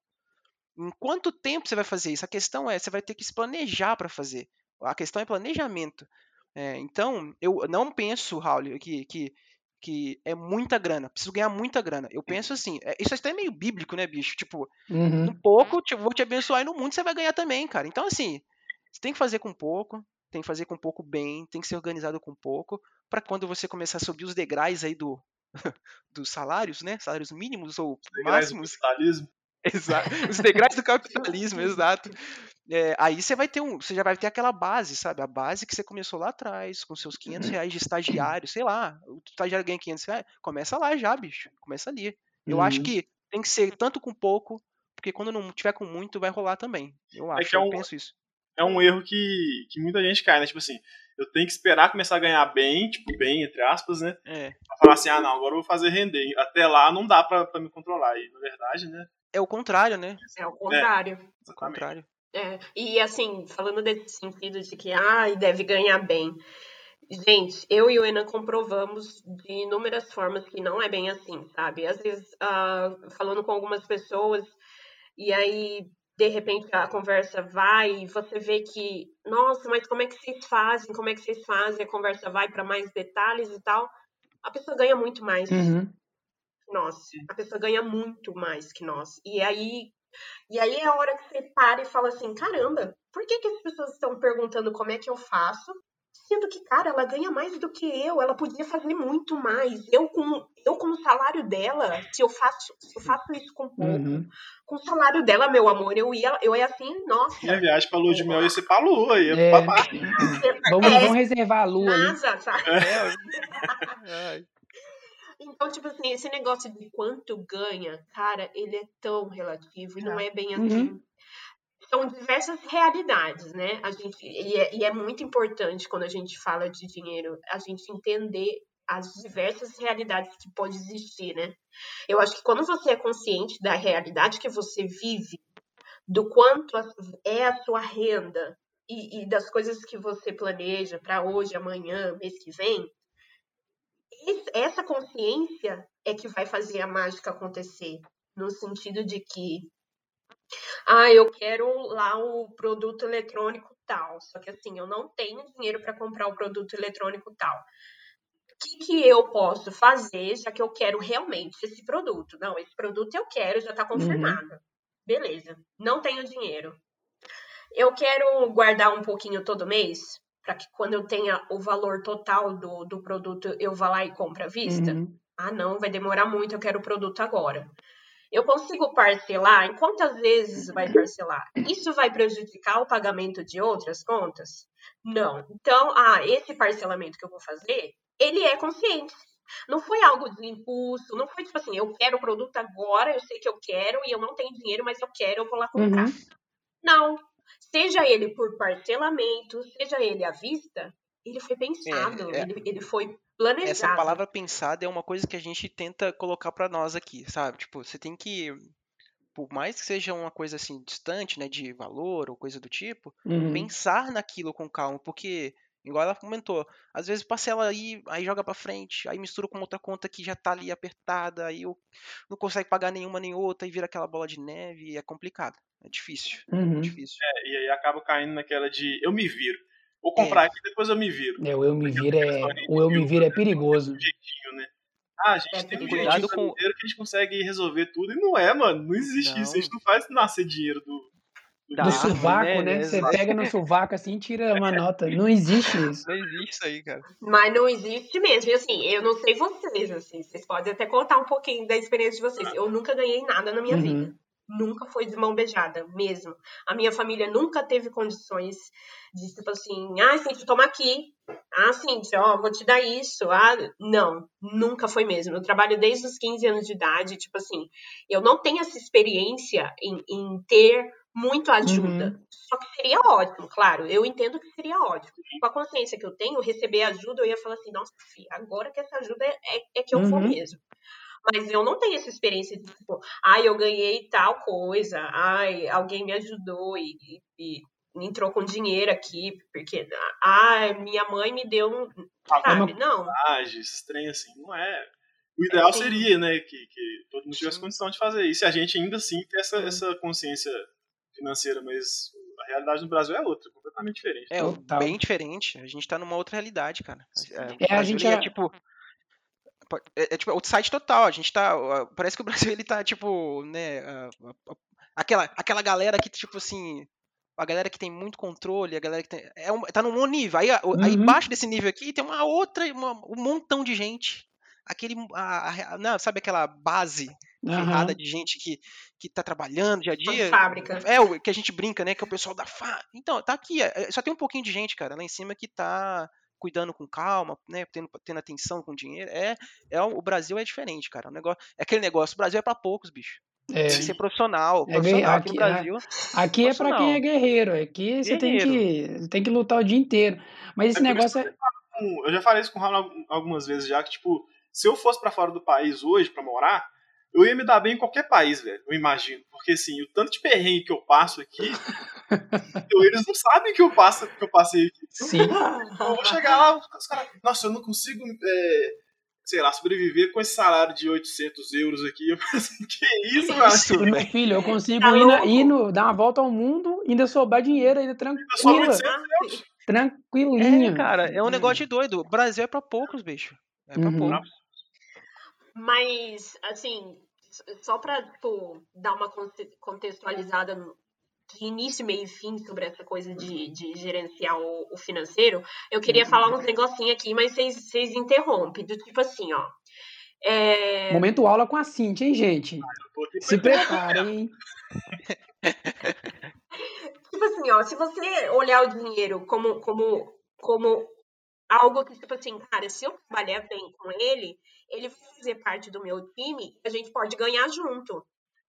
em quanto tempo você vai fazer isso. A questão é, você vai ter que se planejar para fazer. A questão é planejamento. É, então, eu não penso, Raul, que, que, que é muita grana, preciso ganhar muita grana. Eu penso assim, é, isso até é meio bíblico, né, bicho? Tipo, Uhum. um pouco, te- vou te abençoar e no mundo você vai ganhar também, cara. Então, assim, você tem que fazer com pouco, tem que fazer com pouco bem, tem que ser organizado com pouco, para quando você começar a subir os degraus aí do, dos salários, né? Salários mínimos ou máximos. Exato. Os degraus do capitalismo, exato. É, aí você vai ter um, você já vai ter aquela base, sabe? A base que você começou lá atrás, com seus 500 reais de estagiário, sei lá. O estagiário ganha 500 reais, começa lá já, bicho. Começa ali. Eu acho Uhum. que tem que ser tanto com pouco, porque quando não tiver com muito, vai rolar também. Eu acho, que é eu um- penso isso. É um erro que, que muita gente cai, né? Tipo assim, eu tenho que esperar começar a ganhar bem, tipo, bem, entre aspas, né? É. Pra falar assim, ah, não, agora eu vou fazer render. Até lá não dá pra, pra me controlar. E, na verdade, né? É o contrário, né? É o contrário. É o contrário. É, e assim, falando desse sentido de que ai, deve ganhar bem. Gente, eu e o Enan comprovamos de inúmeras formas que não é bem assim, sabe? Às vezes, ah, falando com algumas pessoas, e aí, de repente, a conversa vai e você vê que, nossa, mas como é que vocês fazem? Como é que vocês fazem? A conversa vai para mais detalhes e tal. A pessoa ganha muito mais Uhum. Nós. A pessoa ganha muito mais que nós. E aí, e aí é a hora que você para e fala assim, caramba, por que, que as pessoas estão perguntando como é que eu faço? Sendo que, cara, ela ganha mais do que eu, ela podia fazer muito mais. Eu com, eu com o salário dela, se eu faço, se eu faço isso com pouco, Uhum. com o salário dela, meu amor, eu ia, eu ia assim, nossa, Minha viagem pra lua de mel ia ser pra lua, ia É. pra. Vamos, É. vamos reservar a lua. NASA, sabe? É, ai. Então, tipo assim, esse negócio de quanto ganha, cara, ele é tão relativo e não é bem Uhum. assim. São diversas realidades, né? A gente, e, é, e é muito importante quando a gente fala de dinheiro, a gente entender as diversas realidades que pode existir, né? Eu acho que quando você é consciente da realidade que você vive, do quanto é a sua renda e, e das coisas que você planeja para hoje, amanhã, mês que vem, essa consciência é que vai fazer a mágica acontecer. No sentido de que, ah, eu quero lá o produto eletrônico tal, só que assim, eu não tenho dinheiro para comprar o produto eletrônico tal. O que, que eu posso fazer, já que eu quero realmente esse produto? Não, esse produto eu quero, já está confirmado. Beleza, não tenho dinheiro. Eu quero guardar um pouquinho todo mês, para que quando eu tenha o valor total do, do produto, eu vá lá e compre à vista? Uhum. Ah, não, vai demorar muito, eu quero o produto agora. Eu consigo parcelar? Em quantas vezes vai parcelar? Isso vai prejudicar o pagamento de outras contas? Não. Então, ah, esse parcelamento que eu vou fazer, ele é consciente. Não foi algo de impulso, não foi tipo assim, eu quero o produto agora, eu sei que eu quero e eu não tenho dinheiro, mas eu quero, eu vou lá comprar. Uhum. Não. Seja ele por parcelamento, seja ele à vista, ele foi pensado, é. Ele, ele foi planejado. Essa palavra pensada é uma coisa que a gente tenta colocar pra nós aqui, sabe? Tipo, você tem que, por mais que seja uma coisa assim distante, né, de valor ou coisa do tipo, Uhum. pensar naquilo com calma, porque igual ela comentou, às vezes parcela aí, aí joga pra frente, aí mistura com outra conta que já tá ali apertada, aí eu não consegue pagar nenhuma nem outra e vira aquela bola de neve, e é complicado, é difícil, Uhum. difícil. E aí acaba caindo naquela de eu me viro. Vou comprar aqui, depois eu me viro. É, o eu me vir é, o eu me vir é perigoso. Um jeitinho, né? Ah, a gente É, tem um cuidado jeitinho com- brasileiro que a gente consegue resolver tudo. E não é, mano. Não existe isso. A gente não faz nascer dinheiro do. do Da Do árvore, sovaco, né, né? né, Você pega no sovaco assim e tira uma nota. Não existe isso. Não existe isso aí, cara. Mas não existe mesmo. E assim, eu não sei vocês, assim, vocês podem até contar um pouquinho da experiência de vocês. Eu nunca ganhei nada na minha Uhum. vida. Nunca foi de mão beijada, mesmo. A minha família nunca teve condições de, tipo assim, ah, Cintia, toma aqui. Ah, Cintia, ó, vou te dar isso. Ah, não, nunca foi mesmo. Eu trabalho desde os 15 anos de idade, tipo assim, eu não tenho essa experiência em, em ter muito ajuda. Uhum. Só que seria ótimo, claro. Eu entendo que seria ótimo. Com a consciência que eu tenho, receber ajuda, eu ia falar assim, nossa, filha, agora que essa ajuda é, é, que eu vou Uhum. mesmo. Mas eu não tenho essa experiência de, tipo, ai, eu ganhei tal coisa, ai, alguém me ajudou e, e, e entrou com dinheiro aqui, porque, ai, minha mãe me deu um. Sabe? Não. Esses trem assim, não é. O ideal é, seria, né, que, que todo mundo tivesse condição de fazer isso. E a gente ainda assim ter essa, essa consciência financeira, mas a realidade no Brasil é outra, completamente diferente. É, Total. bem diferente. A gente tá numa outra realidade, cara. É, a gente é, é tipo é, é tipo outside total. A gente tá. Parece que o Brasil ele tá, tipo, né. Aquela, aquela galera que, tipo assim. A galera que tem muito controle, a galera que tem. É um, tá num nível. Aí, uhum. aí embaixo desse nível aqui tem uma outra, uma, um montão de gente. Aquele. A, a, não, sabe aquela base ferrada uhum. de gente que, que tá trabalhando dia a dia. Fábrica. É, o que a gente brinca, né? Que é o pessoal da fa. Então, tá aqui. É, só tem um pouquinho de gente, cara, lá em cima que tá cuidando com calma, né, tendo, tendo atenção com dinheiro. É, é o Brasil é diferente, cara. O negócio, é aquele negócio, o Brasil é para poucos, bicho. É. Tem que ser profissional. É profissional aqui, aqui, no Brasil. Aqui é para quem é guerreiro. Aqui você tem que, tem que lutar o dia inteiro. Mas esse é negócio é. Eu já falei isso com o Ronaldo algumas vezes já, que, tipo, se eu fosse para fora do país hoje para morar, eu ia me dar bem em qualquer país, velho. Eu imagino. Porque, assim, o tanto de perrengue que eu passo aqui, eu, eles não sabem que eu, passo, que eu passei aqui. Sim. Eu vou chegar lá, os caras, nossa, eu não consigo, é, sei lá, sobreviver com esse salário de 800 euros aqui. Eu pensei, assim, que isso? Isso, meu filho, eu consigo tá ir, na, ir no, dar uma volta ao mundo e ainda sobrar dinheiro, ainda tranquilo. Tranquilinho. É, cara, é um negócio de doido. O Brasil é pra poucos, bicho. É pra uhum. poucos. Mas, assim, só para tipo, dar uma contextualizada de início, meio e fim sobre essa coisa de, de gerenciar o, o financeiro, eu queria falar uns negocinhos aqui, mas vocês, vocês interrompem, do tipo assim, ó. É... Momento aula com a Cintia, hein, gente? Se preparem. tipo assim, ó, se você olhar o dinheiro como, como, como algo que, tipo assim, cara, se eu trabalhar bem com ele, ele vai fazer parte do meu time, a gente pode ganhar junto.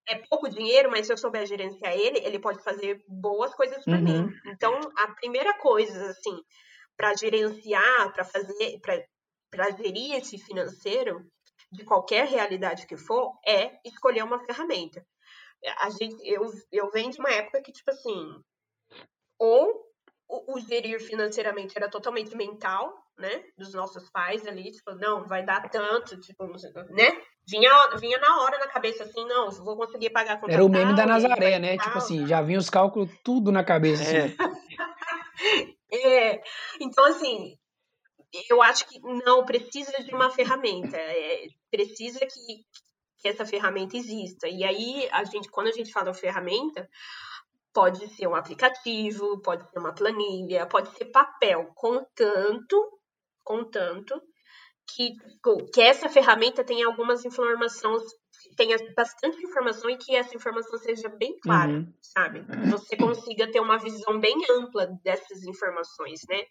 É pouco dinheiro, mas se eu souber gerenciar ele, ele pode fazer boas coisas para uhum. mim. Então, a primeira coisa, assim, para gerenciar, para fazer, para gerir esse financeiro, de qualquer realidade que for, é escolher uma ferramenta. A gente, eu, eu venho de uma época que, tipo assim, ou o, o gerir financeiramente era totalmente mental, né? Dos nossos pais ali, tipo, não, vai dar tanto, tipo, né? Vinha, vinha na hora na cabeça assim, não, vou conseguir pagar com Era o meme da Nazaré, né? Tipo assim, já vinha os cálculos tudo na cabeça. Assim. É. é. Então, assim, eu acho que não precisa de uma ferramenta. É, precisa que, que essa ferramenta exista. E aí, a gente, quando a gente fala ferramenta, pode ser um aplicativo, pode ser uma planilha, pode ser papel, contanto contanto que, que essa ferramenta tenha algumas informações, tenha bastante informação e que essa informação seja bem clara, uhum. sabe? Você consiga ter uma visão bem ampla dessas informações, né?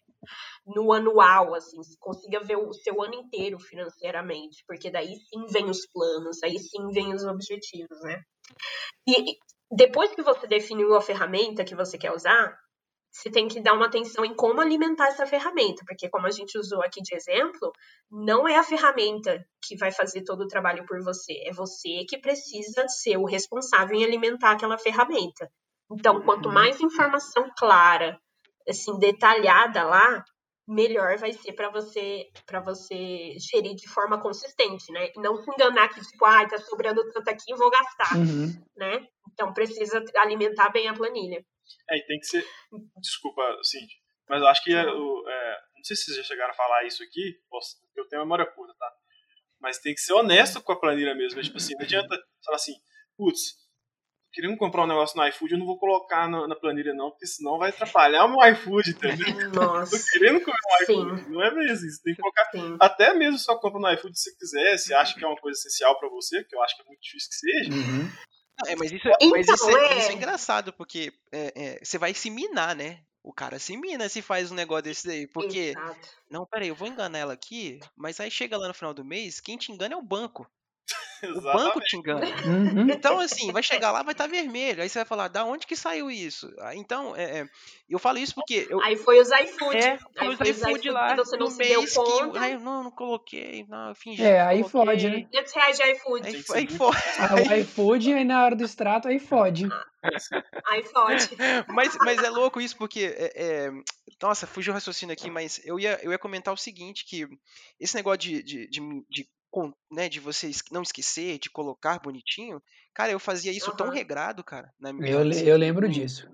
No anual, assim, você consiga ver o seu ano inteiro financeiramente, porque daí sim vem os planos, aí sim vem os objetivos, né? E depois que você definiu a ferramenta que você quer usar, você tem que dar uma atenção em como alimentar essa ferramenta, porque como a gente usou aqui de exemplo, não é a ferramenta que vai fazer todo o trabalho por você, é você que precisa ser o responsável em alimentar aquela ferramenta. Então, quanto uhum. mais informação clara, assim, detalhada lá, melhor vai ser para você para você gerir de forma consistente, né? E não se enganar que tipo, ah, tá sobrando tanto aqui, vou gastar, uhum. né? Então precisa alimentar bem a planilha. É, e tem que ser. Desculpa, Cindy, mas eu acho que. É, é, não sei se vocês já chegaram a falar isso aqui, eu tenho memória curta, tá? Mas tem que ser honesto com a planilha mesmo. É, tipo assim, não adianta falar assim, putz, querendo comprar um negócio no iFood, eu não vou colocar na, na, planilha, não, porque senão vai atrapalhar o meu iFood, entendeu? Nossa. Tô querendo comer um iFood. Sim. Não é mesmo isso. Tem que colocar. Sim. Até mesmo só compra no iFood se você quiser, se acha que é uma coisa essencial para você, que eu acho que é muito difícil que seja. Uhum. É, mas isso, então, mas isso, é, isso é engraçado, porque é, é, você vai se minar, né? O cara se mina se faz um negócio desse daí. Porque. Exato. Não, peraí, eu vou enganar ela aqui, mas aí chega lá no final do mês, quem te engana é o banco. o banco te engana. Uhum. Então, assim, vai chegar lá, vai estar vermelho. Aí você vai falar, da onde que saiu isso? Ah, Então, é, é, eu falo isso porque eu, Aí foi os iFood. é, aí foi foi os iFood lá que você não se deu conta. que. Aí, não, não coloquei, não, eu fingi. É, aí fode, né? 500 reais de iFood. Aí, fode. Aí o iFood, aí na hora do extrato, aí fode. Aí fode. Mas, mas é louco isso, porque. É, é, nossa, fugiu o raciocínio aqui, mas eu ia, eu ia comentar o seguinte: que esse negócio de, de, de, de, né, de você não esquecer, de colocar bonitinho, cara, eu fazia isso tão Aham. regrado, cara, na minha. Eu, eu lembro disso.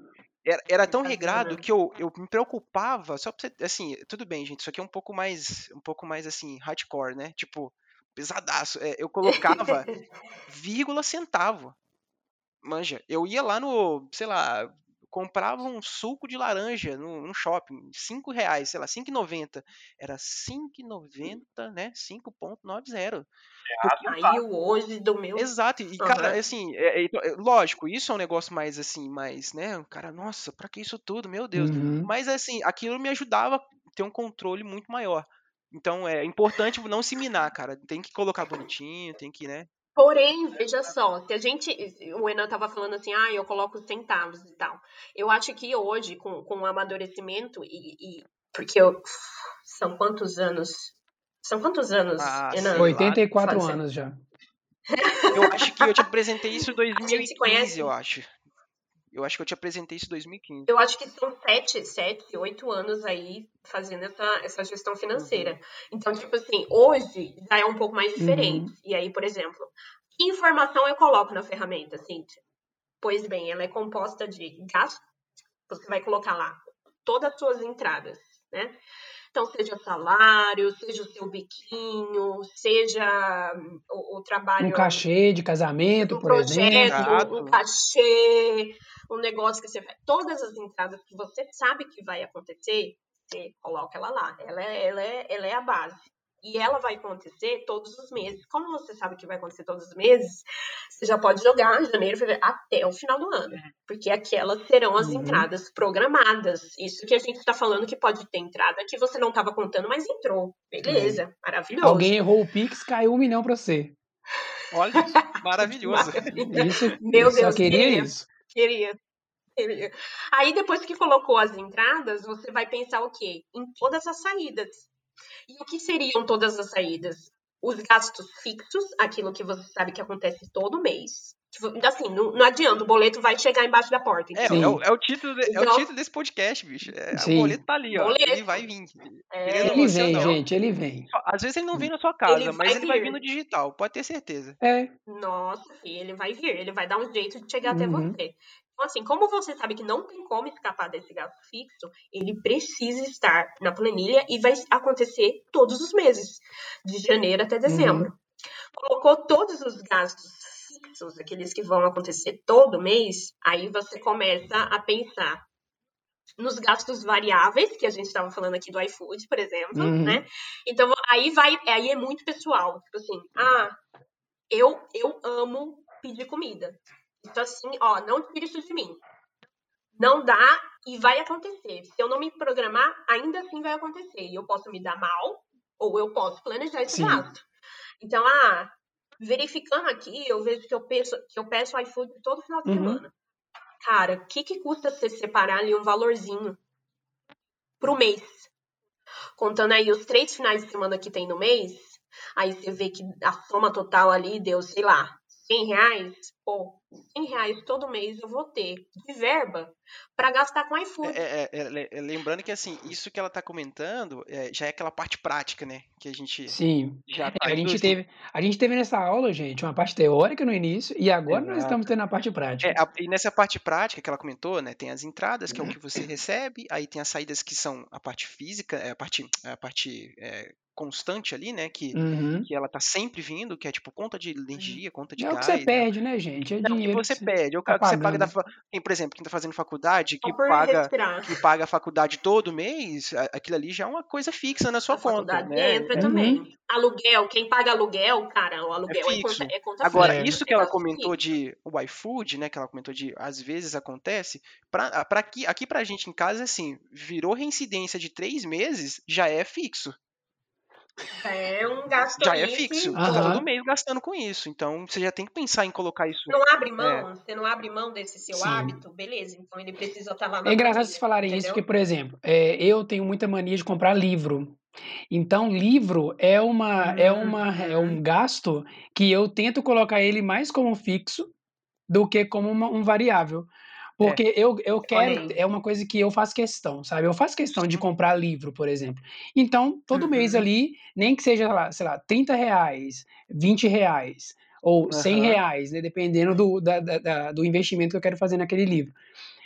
Era, era tão regrado que eu, eu me preocupava, só pra você, assim, tudo bem, gente, isso aqui é um pouco mais, um pouco mais, assim, hardcore, né? Tipo, pesadaço. É, eu colocava vírgula centavo. Manja, eu ia lá no, sei lá, comprava um suco de laranja no, no shopping, 5 reais, sei lá, 5,90. Era 5,90, né? 5,90. Porque, Aí o hoje do meu. Exato, e cara, Aham. assim, é- é- é- lógico, isso é um negócio mais assim, mais, né? Cara, nossa, pra que isso tudo? Meu Deus. Uhum. Mas assim, aquilo me ajudava a ter um controle muito maior. Então é importante não se minar, cara. Tem que colocar bonitinho, tem que, né? Porém, veja só, se a gente. O Enan tava falando assim, ah, eu coloco centavos e tal. Eu acho que hoje, com, com o amadurecimento, e, e- porque eu, são quantos anos? São quantos anos, Ah, Enan? sei lá. 84 Fazendo. anos já. Eu acho que eu te apresentei isso em gente se conhece? 2015, eu acho. Eu acho que eu te apresentei isso em 2015. Eu acho que são sete, sete, oito anos aí fazendo essa, essa gestão financeira. Uhum. Então, tipo assim, hoje já é um pouco mais diferente. E aí, por exemplo, que informação eu coloco na ferramenta, Cíntia? Pois bem, ela é composta de gastos, você vai colocar lá todas as suas entradas, né? Então, seja salário, seja o seu biquinho, seja hum, o, o trabalho Um cachê de casamento, um por exemplo. projeto, um Exato. cachê, um negócio que você faz. Todas as entradas que você sabe que vai acontecer, você coloca ela lá. Ela é, ela é, ela é a base. E ela vai acontecer todos os meses. Como você sabe que vai acontecer todos os meses, você já pode jogar janeiro, fevereiro, até o final do ano. Porque aquelas serão as Uhum. entradas programadas. Isso que a gente está falando que pode ter entrada que você não estava contando, mas entrou. Beleza, maravilhoso. Alguém errou o Pix, caiu um milhão pra você. Olha, maravilhoso. Isso, Meu eu só Deus, queria queria. isso. Queria. Aí depois que colocou as entradas, você vai pensar o quê? Em todas as saídas. E o que seriam todas as saídas? Os gastos fixos, aquilo que você sabe que acontece todo mês. Tipo, Assim, não, não adianta, o boleto vai chegar embaixo da porta. É, é, o, é o título de- é o Então- título desse podcast, bicho. É, o boleto tá ali, ó. Boleto. Ele vai vir. É, Ele ou vem, não. gente, ele vem. Às vezes ele não vem na sua casa, Ele mas vai ele vai vir. vir no digital, pode ter certeza. É, Nossa, ele vai vir, ele vai dar um jeito de chegar até Uhum. você. Então, assim, como você sabe que não tem como escapar desse gasto fixo, ele precisa estar na planilha e vai acontecer todos os meses, de janeiro até dezembro. Colocou todos os gastos aqueles que vão acontecer todo mês, aí você começa a pensar nos gastos variáveis, que a gente estava falando aqui do iFood, por exemplo, Uhum. né? Então, aí vai, aí é muito pessoal. Tipo assim, ah, eu, eu amo pedir comida. Então, assim, ó, não tire isso de mim. Não dá e vai acontecer. Se eu não me programar, ainda assim vai acontecer. E eu posso me dar mal, ou eu posso planejar esse Sim. gasto. Então, ah, verificando aqui, eu vejo que eu peço, que eu peço iFood todo final de Uhum. semana. Cara, o que, que custa você separar ali um valorzinho pro mês? Contando aí os três finais de semana que tem no mês, aí você vê que a soma total ali deu, sei lá, 100 reais. Pô, 100 reais todo mês eu vou ter de verba para gastar com iFood. É, é, é, é, lembrando que assim, isso que ela tá comentando é, já é aquela parte prática, né? Que a gente sim. já É, tá a, indo, gente teve, a gente teve nessa aula, gente, uma parte teórica no início e agora nós Exato. estamos tendo a parte prática. É, a- e nessa parte prática que ela comentou, né, tem as entradas, que é o que você recebe, aí tem as saídas que são a parte física, é a parte, a parte é, constante ali, né, que, Uhum. que ela tá sempre vindo, que é tipo conta de energia, conta de É o gás. que você né? perde, né, gente? É Não, que dinheiro você que perde, é o tá cara que você paga da, quem, por exemplo, quem tá fazendo faculdade, que paga respirar. que paga a faculdade todo mês, aquilo ali já é uma coisa fixa na sua A conta, faculdade né? entra Uhum. também. Aluguel, quem paga aluguel, cara, o aluguel é, fixo. conta, é conta Agora, fixa, isso você que ela comentou de o iFood, né, que ela comentou de às vezes acontece, pra, pra aqui, aqui pra gente em casa, assim, virou reincidência de três meses, já é fixo. É um gasto Já é fixo. Aham. Tá todo mês gastando com isso. Então você já tem que pensar em colocar isso. não abre É. mão, você não abre mão desse seu Sim. hábito, beleza, então ele precisa estar lá na É engraçado vocês falarem isso, entendeu? porque, por exemplo, é, eu tenho muita mania de comprar livro. Então, livro é uma, é uma, é um gasto que eu tento colocar ele mais como fixo do que como uma- um variável. Porque eu, eu quero, é uma coisa que eu faço questão, sabe? Eu faço questão de comprar livro, por exemplo. Então, todo mês Uhum. ali, nem que seja, lá, sei lá, 30 reais, 20 reais, ou 100 Aham. reais, né? Dependendo do, da- da- da- do investimento que eu quero fazer naquele livro.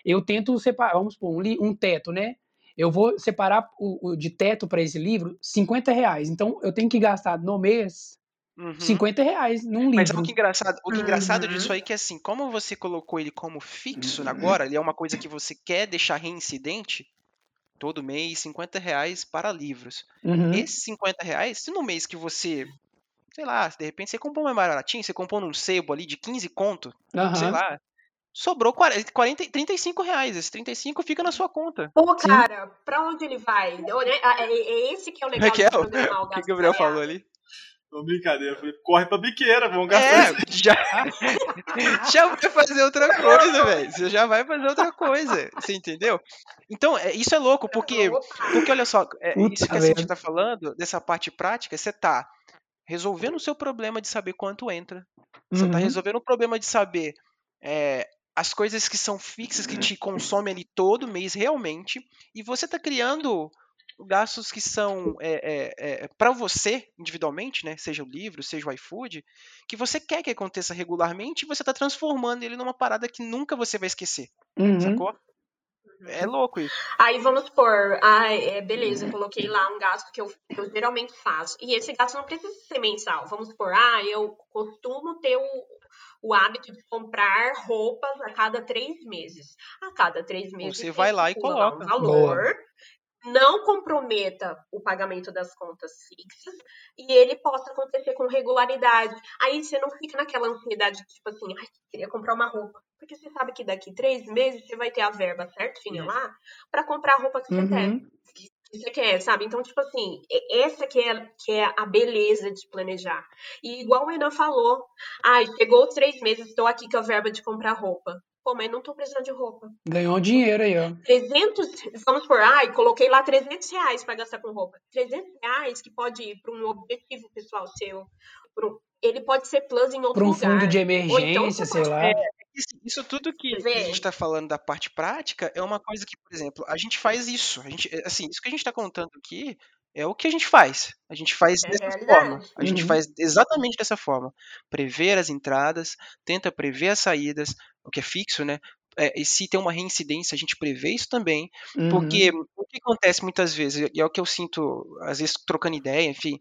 Eu tento separar, vamos supor, um, um teto, né? Eu vou separar o, o de teto para esse livro 50 reais. Então, eu tenho que gastar no mês Uhum. 50 reais num Mas livro. o que engraçado, o que engraçado Uhum. disso aí é que assim, como você colocou ele como fixo agora, ele é uma coisa que você quer deixar reincidente, todo mês, 50 reais para livros. Uhum. Esses 50 reais, se no mês que você, sei lá, de repente você comprou mais baratinho, você comprou num sebo ali de 15 conto, sei lá, sobrou 40, 40, 35 reais, esse 35 fica na sua conta. Pô, Sim. cara, pra onde ele vai? Né, É, é esse que é o legal de Raquel, programar o o que o Gabriel falou ali? Não, brincadeira. Eu falei, corre pra biqueira, vamos gastar É, já, já vai fazer outra coisa, velho. Você já vai fazer outra coisa. Você entendeu? Então, é, isso é louco, porque, porque olha só, é, isso que a gente tá falando, dessa parte prática, você tá resolvendo o seu problema de saber quanto entra. Você tá Uhum. resolvendo o problema de saber é, as coisas que são fixas, que te consomem ali todo mês realmente, e você tá criando gastos que são é, é, para você individualmente, né? Seja o livro, seja o iFood, que você quer que aconteça regularmente e você tá transformando ele numa parada que nunca você vai esquecer, Uhum. sacou? É louco isso. Aí vamos supor, ah, é, beleza, eu coloquei lá um gasto que eu, que eu geralmente faço. E esse gasto não precisa ser mensal. Vamos supor, ah, eu costumo ter o, o hábito de comprar roupas a cada três meses. A cada três meses Você vai lá e coloca. Um valor. Não comprometa o pagamento das contas fixas e ele possa acontecer com regularidade. Aí você não fica naquela ansiedade, tipo assim, ai, queria comprar uma roupa. Porque você sabe que daqui três meses você vai ter a verba certinha lá para comprar a roupa que você quer. Uhum. Que você quer, sabe? Então, tipo assim, essa que é, que é a beleza de planejar. E igual o Enan falou, ai, chegou três meses, estou aqui com a verba de comprar roupa. Pô, mas não tô precisando de roupa. Ganhou dinheiro aí, ó. 300, vamos por, ai, coloquei lá 300 reais para gastar com roupa. 300 reais que pode ir para um objetivo pessoal seu. pra um- ele pode ser plus em outro Para um lugar. fundo de então emergência, você sei lá. É, Isso, isso tudo que, que a Vê. gente está falando da parte prática é uma coisa que, por exemplo, a gente faz isso. A gente, é, assim, isso que a gente está contando aqui é o que a gente faz. A gente faz É dessa realidade. forma. A gente Uhum. faz exatamente dessa forma. Prever as entradas, tenta prever as saídas, o que é fixo, né? É, e se tem uma reincidência, a gente prevê isso também. Uhum. Porque o que acontece muitas vezes, e é o que eu sinto, às vezes, trocando ideia, enfim,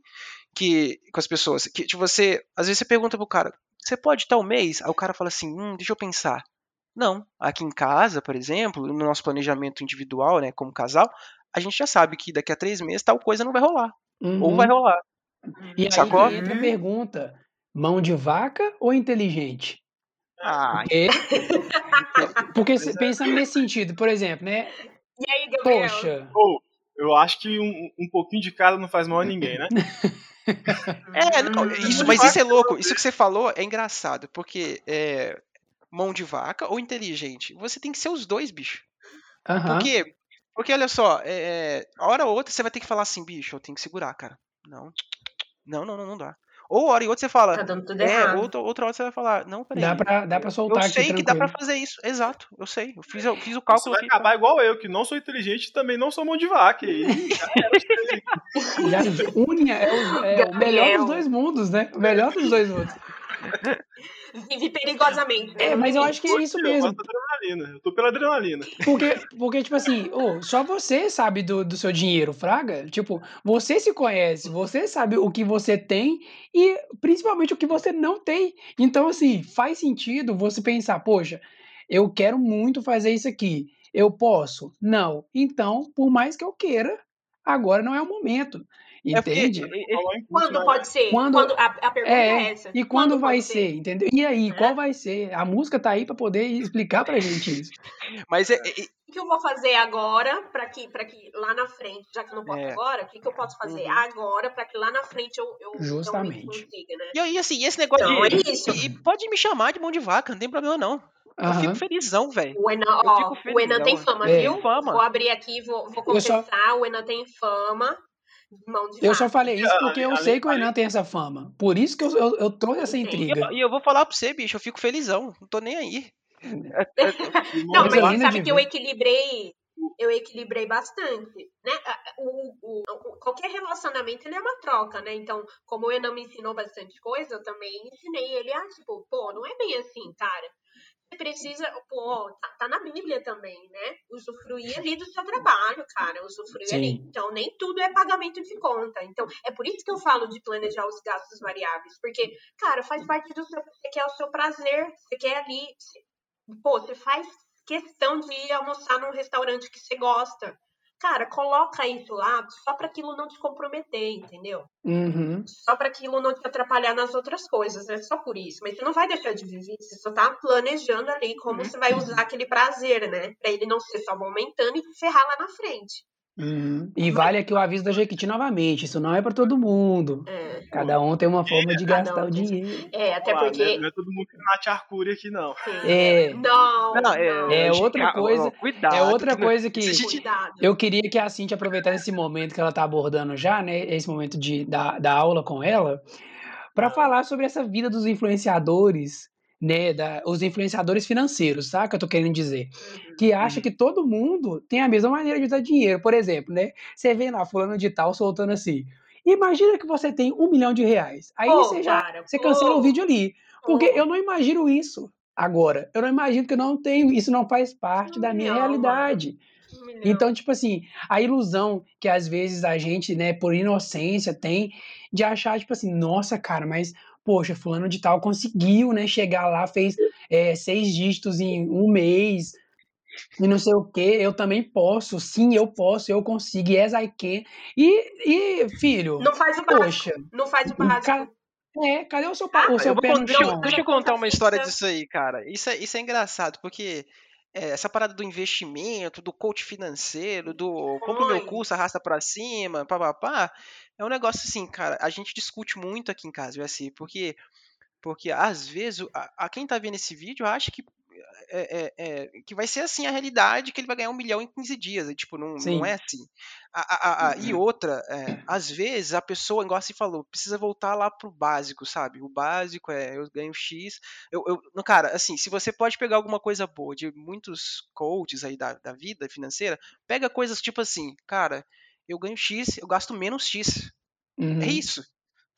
que com as pessoas, que tipo, você, às vezes você pergunta pro cara, você pode tal mês? Aí o cara fala assim, hum, deixa eu pensar. Não, aqui em casa, por exemplo, no nosso planejamento individual, né, como casal, a gente já sabe que daqui a três meses tal coisa não vai rolar, ou vai Uhum. rolar. E aí Sacou? que entra a pergunta: mão de vaca ou inteligente? Ah, Porque, porque se- pensando nesse sentido, por exemplo, né? E aí, Gabriel? Poxa, Ou, eu acho que um, um pouquinho de cada não faz mal a ninguém, né? É, não, Hum. isso, mas isso é louco. Isso que você falou é engraçado, porque é, mão de vaca ou inteligente, você tem que ser os dois, bicho. aham. Porque, porque olha só, é, a hora ou outra você vai ter que falar assim, bicho, eu tenho que segurar, cara. Não, não, não, não, não dá. Ou hora e outra você fala, Tá dando tudo é, errado. outra, outra hora você vai falar, não, peraí. Dá pra, dá pra Eu soltar aqui sei que dá pra tranquilo. fazer isso, exato, eu sei. Eu fiz, eu fiz o Você cálculo vai aqui. acabar igual eu, que não sou inteligente e também não sou mão de vaca. E une é, o, é o melhor Gabriel. dos dois mundos, né? O melhor dos dois mundos. Vive perigosamente. né? É, mas eu acho que é isso eu mesmo. da adrenalina. Eu tô pela adrenalina. Porque, porque tipo assim, ô, só você sabe do, do seu dinheiro, Fraga. Tipo, você se conhece, você sabe o que você tem e principalmente o que você não tem. Então, assim, faz sentido você pensar, poxa, eu quero muito fazer isso aqui. Eu posso? Não. Então, por mais que eu queira, agora não é o momento. É porque Entende? em Quando pode ser? Quando- Quando, a, a pergunta é, É, essa. e quando vai pode ser, entendeu? E aí, Né? qual vai ser? A música tá aí pra poder explicar pra gente isso. mas é, é- O que eu vou fazer agora para que, pra que lá na frente, já que eu não posso É. agora, o que, que eu posso fazer Uhum. agora para que lá na frente eu, eu Justamente. consiga, né? e, aí, assim, esse negócio Então, de. é isso. E pode me chamar de mão de vaca, não tem problema não. Eu Aham. fico felizão, velho. O Enan, ó, o Enan tem fama, É. viu? Fama. Vou abrir aqui, vou, vou Eu só- confessar, o Enan tem fama mão de Eu só falei isso porque eu sei que o Ale- Enan tem essa fama. Por isso que eu, eu, eu trouxe essa. E intriga. eu, e eu vou falar pra você, bicho, eu fico felizão. Não tô nem aí. Não, Coisa mas linda sabe que eu equilibrei, eu equilibrei bastante, né? O, o- o- qualquer relacionamento ele é uma troca, né? Então, como o Enan me ensinou bastante coisa, eu também ensinei ele a, tipo, pô, não é bem assim, cara. Precisa, pô, tá, tá na Bíblia também, né? Usufruir ali do seu trabalho, cara. Usufruir ali. Sim. Então, nem tudo é pagamento de conta. Então, é por isso que eu falo de planejar os gastos variáveis. Porque, cara, faz parte do seu. Você quer o seu prazer, você quer ali. Pô, você faz questão de ir almoçar num restaurante que você gosta. Cara, coloca isso lá só para aquilo não te comprometer, entendeu? Uhum. Só para aquilo não te atrapalhar nas outras coisas, é só por isso. Mas você não vai deixar de viver, você só tá planejando ali como você vai usar aquele prazer, né? Para ele não ser só momentâneo e te ferrar lá na frente. Uhum. E vale aqui o aviso da Jequiti novamente. Isso não é pra todo mundo. É, Cada um tem uma forma de Cada gastar um o dinheiro. é até é- porque. Não é todo mundo que Nath Arcuri aqui, não. É. Não, Não, não. É gente, outra calma, coisa- Cuidado. É outra coisa que Cuidado. eu queria que a Cintia aproveitasse esse momento que ela tá abordando já, né? Esse momento de, da, da aula com ela, para falar sobre essa vida dos influenciadores, né? Da, os influenciadores financeiros, sabe? Que eu tô querendo dizer. Uhum. que acha que todo mundo tem a mesma maneira de usar dinheiro. Por exemplo, né? Você vê lá fulano de tal soltando assim. Imagina que você tem um milhão de reais. Aí você já cara, você cancela o vídeo ali. Porque eu não imagino isso agora. Eu não imagino que eu não tenho, isso não faz parte Um da minha milhão, realidade. Um. Então, tipo assim, a ilusão que às vezes a gente, né, por inocência tem de achar, tipo assim, nossa, cara, mas, poxa, fulano de tal conseguiu, né, chegar lá, fez é, seis dígitos em um mês e não sei o que, eu também posso, sim, eu posso, eu consigo, yes, I can. E, e filho, Não faz o básico. poxa, Não faz o básico. ca- é, cadê o seu, Ah, o seu pé no deixa, eu- chão? deixa eu contar uma história disso aí, cara. Isso é, isso é engraçado, porque é, essa parada do investimento, do coach financeiro, do compra o meu curso, arrasta pra cima, papapá, é um negócio assim, cara, a gente discute muito aqui em casa, viu, assim, porque, porque às vezes o- a, a quem tá vendo esse vídeo acha que é, é, é, que vai ser assim a realidade, que ele vai ganhar um milhão em 15 dias. E, tipo, não, Sim. não é assim. A- a- a- a- e outra, é, às vezes a pessoa, igual você falou, precisa voltar lá pro básico, sabe? O básico é eu ganho X. Eu, eu, cara, assim, se você pode pegar alguma coisa boa de muitos coaches aí da, da vida financeira, pega coisas tipo assim, cara, eu ganho X, eu gasto menos X. Uhum. É isso.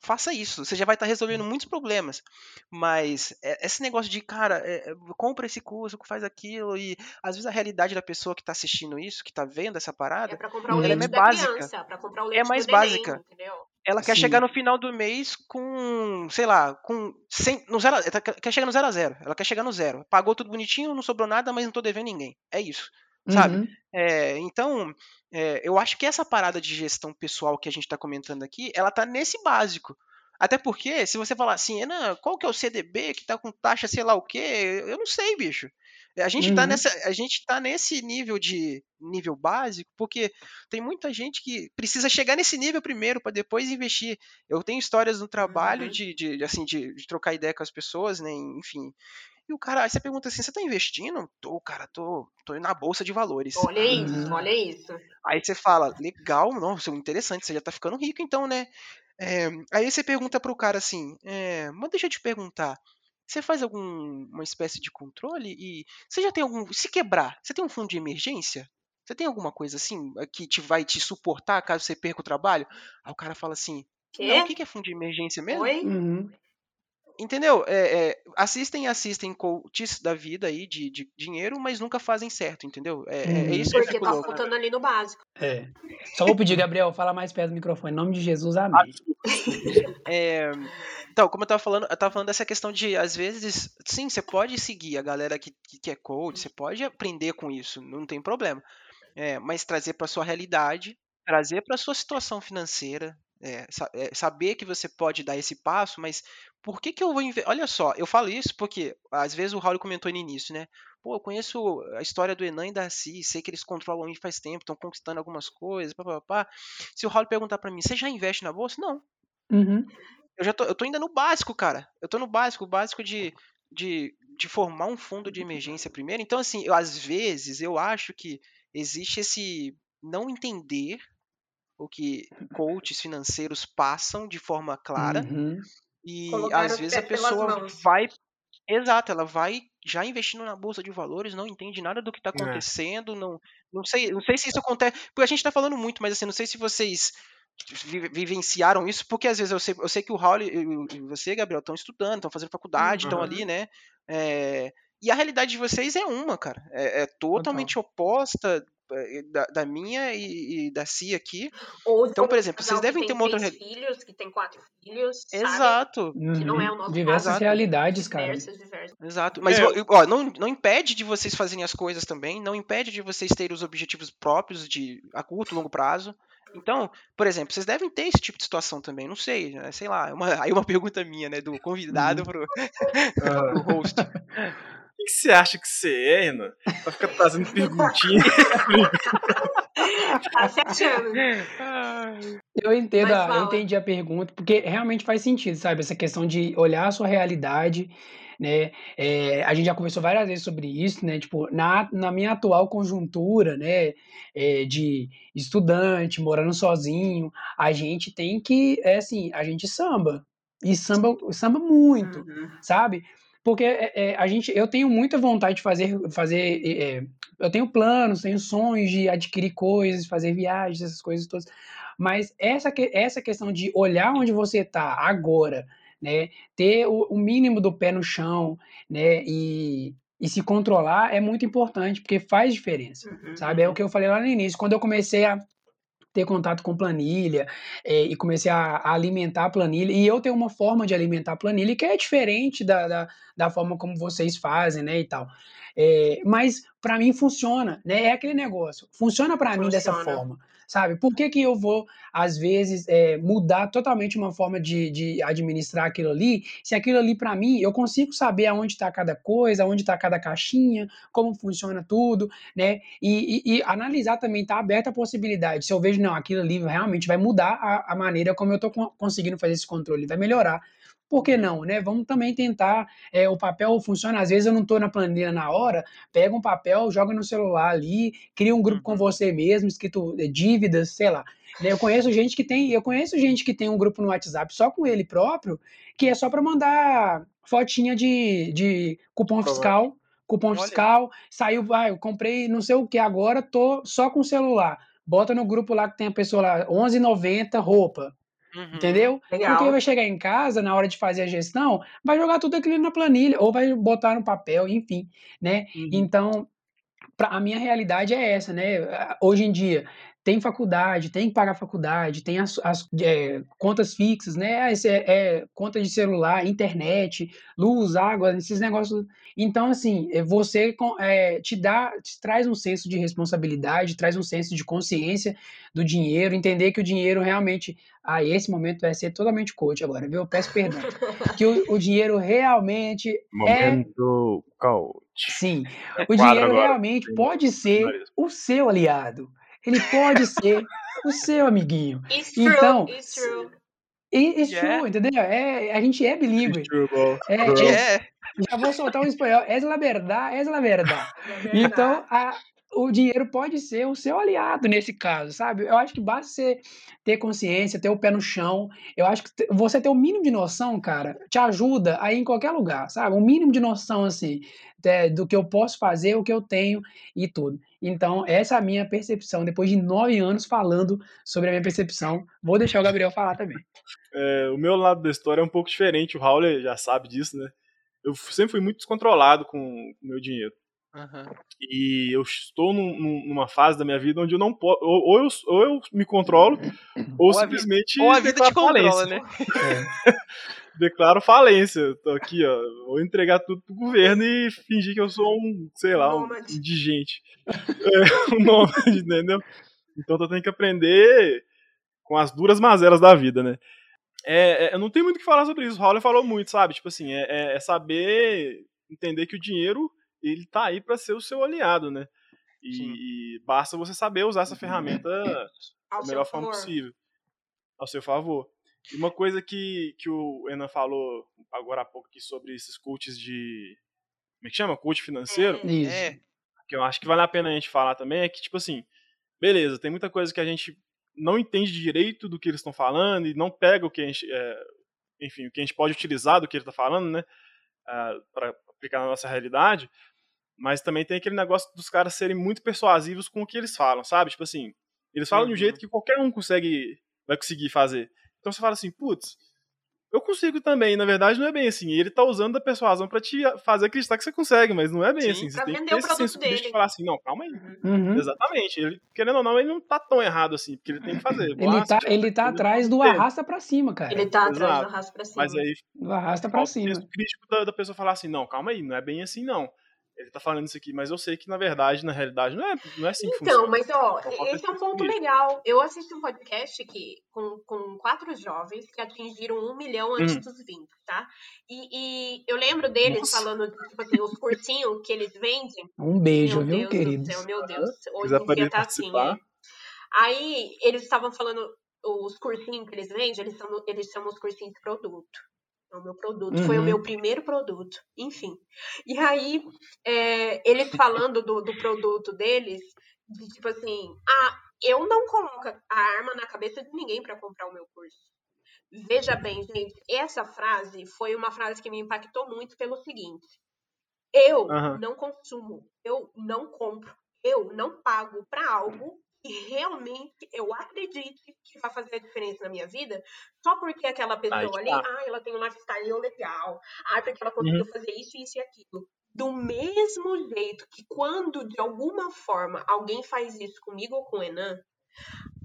Faça isso. Você já vai estar resolvendo muitos problemas. Mas é- esse negócio de, cara, é, é, compra esse curso, faz aquilo, e às vezes a realidade da pessoa que está assistindo isso, que está vendo essa É parada, pra comprar o Ela é leite mais da básica. criança, pra comprar o leite mais neném, básica. entendeu? ela quer Sim. chegar no final do mês com, sei lá, com 100, no zero, ela quer chegar no zero a zero. Ela quer chegar no zero. Pagou tudo bonitinho, não sobrou nada, mas não tô devendo ninguém. É isso. Sabe? Uhum. É, então, é, eu acho que essa parada de gestão pessoal que a gente está comentando aqui, ela tá nesse básico. Até porque, se você falar assim, qual que é o CDB que tá com taxa sei lá o quê? Eu não sei, bicho. A gente, tá Uhum. nessa, a gente tá nesse nível de nível básico, porque tem muita gente que precisa chegar nesse nível primeiro para depois investir. Eu tenho histórias no trabalho Uhum. de, de, assim, de, de trocar ideia com as pessoas, né? Enfim. E o cara, aí você pergunta assim, você tá investindo? Tô, cara, tô, tô na bolsa de valores. Olha isso, Uhum. olha isso. Aí você fala, legal, nossa, interessante, você já tá ficando rico então, né? É, aí você pergunta pro cara assim, é, mas deixa eu te perguntar, você faz alguma espécie de controle e você já tem algum, se quebrar, você tem um fundo de emergência? Você tem alguma coisa assim que te vai te suportar caso você perca o trabalho? Aí o cara fala assim, Quê? não, o que que é fundo de emergência mesmo? Oi? Uhum. Entendeu? É, é, assistem, assistem coaches da vida aí de, de dinheiro, mas nunca fazem certo, entendeu? É, é- é isso que eu Porque tá faltando ali no básico. É. Só vou pedir, Gabriel, fala mais perto do microfone. Em nome de Jesus, amém. É, então, como eu tava falando, eu tava falando dessa questão de, às vezes, sim, você pode seguir a galera que, que, que é coach, você pode aprender com isso, não tem problema. É, mas trazer para sua realidade, trazer para sua situação financeira, É, é, saber que você pode dar esse passo, mas por que, que eu vou. Olha só, eu falo isso porque às vezes o Raul comentou no início, né? Pô, eu conheço a história do Enan e da Si, sei que eles controlam isso faz tempo, estão conquistando algumas coisas, papapá. Se o Raul perguntar para mim, você já investe na bolsa? Não. Uhum. Eu já tô, eu tô ainda no básico, cara. Eu tô no básico, o básico de, de, de formar um fundo de emergência primeiro. Então, assim, eu, às vezes eu acho que existe esse não entender o que coaches financeiros passam de forma clara. Uhum. E Colocar às vezes a pessoa vai. Exato, ela vai já investindo na bolsa de valores, não entende nada do que está É. acontecendo, não, não sei, não sei se isso acontece, porque a gente está falando muito, mas assim, não sei se vocês vi- vivenciaram isso, porque às vezes eu sei, eu sei que o Raul e você, Gabriel, estão estudando, estão fazendo faculdade, estão Uhum. ali, né? É, e a realidade de vocês é uma, cara, é, é totalmente oposta é, da, da minha e, e da Cia aqui. Ou Então, de por exemplo, vocês devem ter uma outra filhos, que tem quatro filhos, sabe? Exato. Que não é o Uhum. nosso Diversas caso. realidades, cara. Diversas, diversas. Exato. Mas, É. ó, ó, não, não impede de vocês fazerem as coisas também, não impede de vocês terem os objetivos próprios de a curto, longo prazo. Então, por exemplo, vocês devem ter esse tipo de situação também, não sei, né? sei lá, é uma, aí uma pergunta minha, né, do convidado Uhum. pro, Ah, pro host. O que que você acha que você é, Renan? Pra ficar trazendo perguntinha. Tá se achando. Eu entendo, a- eu entendi a pergunta, porque realmente faz sentido, sabe? Essa questão de olhar a sua realidade, né? É, a gente já conversou várias vezes sobre isso, né? Tipo, na, na minha atual conjuntura, né? é, de estudante, morando sozinho, a gente tem que, é assim, a gente samba. E samba, samba muito Uhum. sabe? Porque é, é, a gente, eu tenho muita vontade de fazer, fazer é, é, eu tenho planos, tenho sonhos de adquirir coisas, fazer viagens, essas coisas todas. Mas essa, essa questão de olhar onde você está agora, né? Ter o, o mínimo do pé no chão, né? E, e se controlar é muito importante, porque faz diferença, Uhum. sabe? É o que eu falei lá no início. Quando eu comecei a ter contato com planilha eh, e comecei a, a alimentar a planilha. E eu tenho uma forma de alimentar a planilha que é diferente da, da, da forma como vocês fazem, né, e tal. Eh, mas para mim funciona, né? É aquele negócio. Funciona para mim dessa forma, sabe? Por que, que eu vou, às vezes, eh, mudar totalmente uma forma de, de administrar aquilo ali, se aquilo ali para mim, eu consigo saber aonde está cada coisa, aonde está cada caixinha, como funciona tudo, né? E, e- e analisar também, estar aberto à possibilidade. Se eu vejo, não, aquilo ali realmente vai mudar a, a maneira como eu estou conseguindo fazer esse controle, vai melhorar. Por que não, né? Vamos também tentar. é, o papel funciona, às vezes eu não estou na planilha na hora, pega um papel, joga no celular ali, cria um grupo com Uhum. você mesmo, escrito é, dívidas, sei lá. né? Eu conheço gente que tem, eu conheço gente que tem um grupo no WhatsApp só com ele próprio, que é só para mandar fotinha de, de cupom fiscal, cupom Olha. fiscal, saiu, ah, eu comprei não sei o que agora, tô só com o celular. Bota no grupo lá que tem a pessoa lá, 11,90 roupa, Uhum. entendeu? Legal. Porque vai chegar em casa, na hora de fazer a gestão, vai jogar tudo aquilo na planilha, ou vai botar no papel, enfim, né? Uhum. Então, pra, a minha realidade é essa, né? Hoje em dia, tem faculdade, tem que pagar faculdade, tem as, as, é, contas fixas, né? Esse é, é, conta de celular, internet, luz, água, esses negócios. Então, assim, é, você com- é, te dá, te traz um senso de responsabilidade, traz um senso de consciência do dinheiro, entender que o dinheiro realmente, ah, esse momento vai ser totalmente coach agora, viu? Eu peço perdão. que o, o dinheiro realmente Momento coach. Sim, É o dinheiro agora. realmente Tem pode ser o seu aliado. Ele pode ser o seu amiguinho. It's true, Então, it's true. It's Yeah. true, entendeu? É, a gente é bilíngue. True, É, True. é, já vou soltar um espanhol. Es la verdad, es la verdad. É verdade. Então, a- o dinheiro pode ser o seu aliado nesse caso, sabe? Eu acho que basta você ter consciência, ter o pé no chão. Eu acho que você ter o mínimo de noção, cara, te ajuda a ir em qualquer lugar, sabe? O mínimo de noção, assim, do que eu posso fazer, o que eu tenho e tudo. Então, essa é a minha percepção, depois de nove anos falando sobre a minha percepção. Vou deixar o Gabriel falar também. É, o meu lado da história é um pouco diferente, o Raul já sabe disso, né? Eu sempre fui muito descontrolado com o meu dinheiro. Aham. E eu estou num- num- numa fase da minha vida onde eu não posso. Ou, ou eu, ou eu me controlo, ou, Ou a vi- simplesmente. Ou a vida te declaro controla, falência. né? Declaro falência. Tô aqui, ó. Vou entregar tudo pro governo e fingir que eu sou um, sei lá, um Nômade. indigente. É, um nômade, entendeu? Então eu tenho que aprender com as duras mazelas da vida, né? É, é, eu não tenho muito o que falar sobre isso. O Howler falou muito, sabe? Tipo assim, é, é, é saber entender que o dinheiro ele tá aí para ser o seu aliado, né? E, e, basta você saber usar essa ferramenta da melhor forma possível, ao seu favor. E uma coisa que, que o Enan falou agora há pouco aqui sobre esses coaches de. Como é que chama? Coach financeiro. É, isso. É, que eu acho que vale a pena a gente falar também é que, tipo assim, beleza, tem muita coisa que a gente não entende direito do que eles estão falando e não pega o que a gente, é, enfim, o que a gente pode utilizar do que ele está falando, né, uh, para aplicar na nossa realidade. Mas também tem aquele negócio dos caras serem muito persuasivos com o que eles falam, sabe? Tipo assim, eles falam uhum. de um jeito uhum. que qualquer um consegue, vai conseguir fazer. Então você fala assim, putz, eu consigo também, na verdade não é bem assim. Ele tá usando da persuasão para te fazer acreditar que você consegue, mas não é bem Sim, assim. Você tem que ter esse senso de falar assim, não, calma aí. Uhum. Exatamente. Ele, querendo ou não, ele não tá tão errado assim, porque ele tem que fazer. Ele tá, ele tá atrás do arrasta para cima, cara. Ele tá Exato. atrás do arrasta pra cima. Mas aí, do arrasta para cima. O crítico da, da pessoa falar assim, não, calma aí, não é bem assim não ele tá falando isso aqui, mas eu sei que na verdade, na realidade, não é, não é assim que então, funciona. Então, mas ó, esse é um ponto legal. Eu assisti um podcast que, com, com quatro jovens que atingiram um milhão antes hum. dos 20, tá? E, e eu lembro deles Nossa. falando, tipo assim, os cursinhos que eles vendem. Um beijo, meu viu, querido? Meu Deus, hoje em dia tá assim, né? Aí eles estavam falando, os cursinhos que eles vendem, eles, são, eles chamam os cursinhos de produto. É o meu produto, uhum. foi o uhum. meu primeiro produto, enfim. E aí, é, eles falando do, do produto deles, de tipo assim, ah, eu não coloco a arma na cabeça de ninguém para comprar o meu curso. Veja bem, gente, essa frase foi uma frase que me impactou muito pelo seguinte: eu uhum. não consumo, eu não compro, eu não pago para algo que realmente eu acredite que vai fazer a diferença na minha vida, só porque aquela pessoa ali, ah, ela tem um lifestyle legal, ah, porque ela conseguiu uhum. fazer isso, isso e aquilo. Do mesmo jeito que quando, de alguma forma, alguém faz isso comigo ou com o Enan,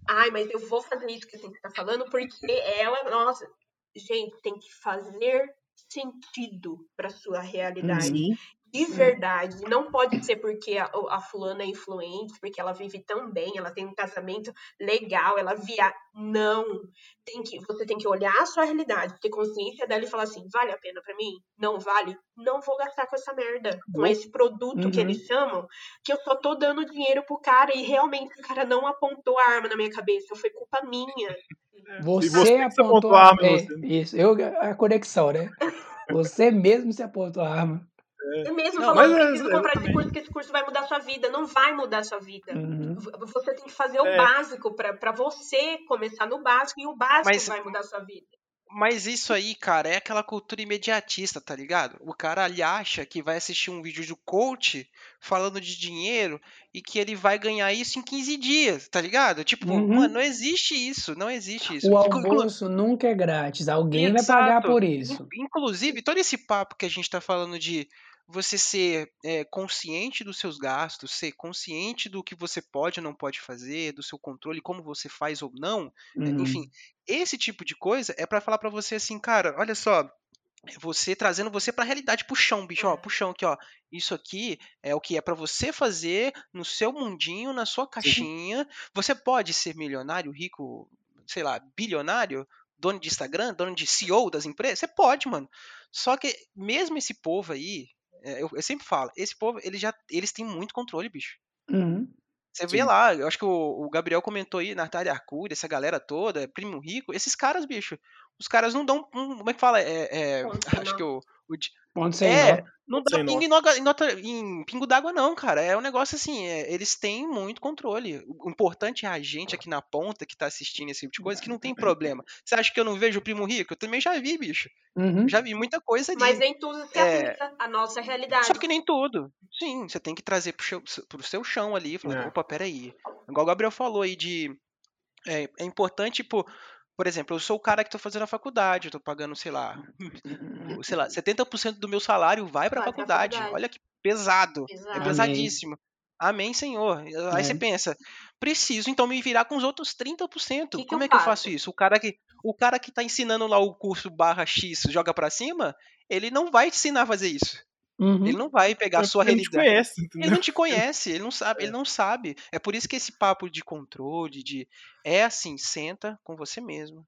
ai, mas eu vou fazer isso que você está falando, porque ela, nossa, gente, tem que fazer sentido para sua realidade. Uhum de verdade. Não pode ser porque a, a, fulana é influente, porque ela vive tão bem, ela tem um casamento legal, ela via. Não. Tem que, você tem que olhar a sua realidade, ter consciência dela e falar assim: vale a pena para mim? Não vale? Não vou gastar com essa merda, com esse produto uhum. que eles chamam, que eu só tô dando dinheiro pro cara e realmente o cara não apontou a arma na minha cabeça, foi culpa minha. Você, você apontou a arma. É, isso, eu, a conexão, né? Você mesmo se apontou a arma. É. mesmo não, falando, preciso é, comprar esse curso, que esse curso vai mudar a sua vida. Não vai mudar a sua vida. Uhum. Você tem que fazer o é. básico para você começar no básico e o básico mas, vai mudar a sua vida. Mas isso aí, cara, é aquela cultura imediatista, tá ligado? O cara ali acha que vai assistir um vídeo do coach falando de dinheiro e que ele vai ganhar isso em 15 dias, tá ligado? Tipo, uhum. mano, não existe isso, não existe isso. O almoço nunca é grátis, alguém Exato. vai pagar por isso. Inclusive, todo esse papo que a gente tá falando de você ser é, consciente dos seus gastos, ser consciente do que você pode ou não pode fazer, do seu controle, como você faz ou não, uhum. enfim, esse tipo de coisa é para falar para você assim, cara, olha só, você trazendo você para a realidade chão, bicho, ó, pro chão aqui, ó. Isso aqui é o que é para você fazer no seu mundinho, na sua caixinha. Sim. Você pode ser milionário, rico, sei lá, bilionário, dono de Instagram, dono de CEO das empresas, você pode, mano. Só que mesmo esse povo aí, é, eu, eu, sempre falo, esse povo, eles já eles têm muito controle, bicho. Uhum. Você vê Sim. lá, eu acho que o, o Gabriel comentou aí, Natália Arcuri, essa galera toda, Primo Rico, esses caras, bicho, os caras não dão. Um, como é que fala? É, é acho que o. o Ponto sem é, não dá pingo em, nota, em pingo d'água, não, cara. É um negócio assim, é, eles têm muito controle. O importante é a gente aqui na ponta que tá assistindo esse tipo de coisa que não tem problema. Você acha que eu não vejo o primo rico? Eu também já vi, bicho. Uhum. Já vi muita coisa ali. Mas nem tudo se é... a nossa realidade. Só que nem tudo. Sim, você tem que trazer pro seu, pro seu chão ali. Falar, é. opa, peraí. Igual o Gabriel falou aí de. É, é importante, tipo, por exemplo, eu sou o cara que estou fazendo a faculdade, estou pagando, sei lá, sei lá, 70% do meu salário vai para a faculdade. faculdade. Olha que pesado, é pesadíssimo. Amém, Senhor. Aí você pensa, preciso então me virar com os outros 30%. Que Como que é que eu faço isso? O cara que o cara que tá ensinando lá o curso barra X joga para cima, ele não vai te ensinar a fazer isso. Uhum. Ele não vai pegar a sua Ele não te realidade. conhece, Ele não te conhece, ele não sabe, ele É. não sabe. É por isso que esse papo de controle, de é assim, senta com você mesmo.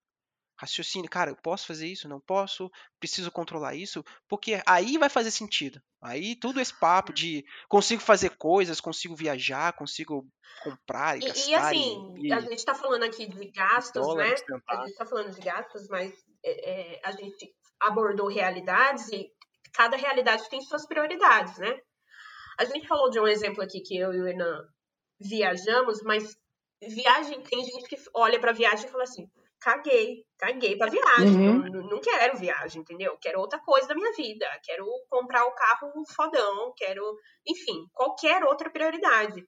Raciocínio, cara, eu posso fazer isso? Não posso? Preciso controlar isso? Porque aí vai fazer sentido. Aí tudo esse papo de consigo fazer coisas, consigo viajar, consigo comprar e, E, gastar e assim, e, a gente tá falando aqui de gastos, dólar, né? A gente tá falando de gastos, mas é, é, a gente abordou realidades e cada realidade tem suas prioridades, né? A gente falou de um exemplo aqui que eu e o Enan viajamos, mas viagem, tem gente que olha pra viagem e fala assim, caguei, caguei pra viagem, Uhum. não, não quero viagem, entendeu? Quero outra coisa da minha vida, quero comprar o carro fodão, quero, enfim, qualquer outra prioridade.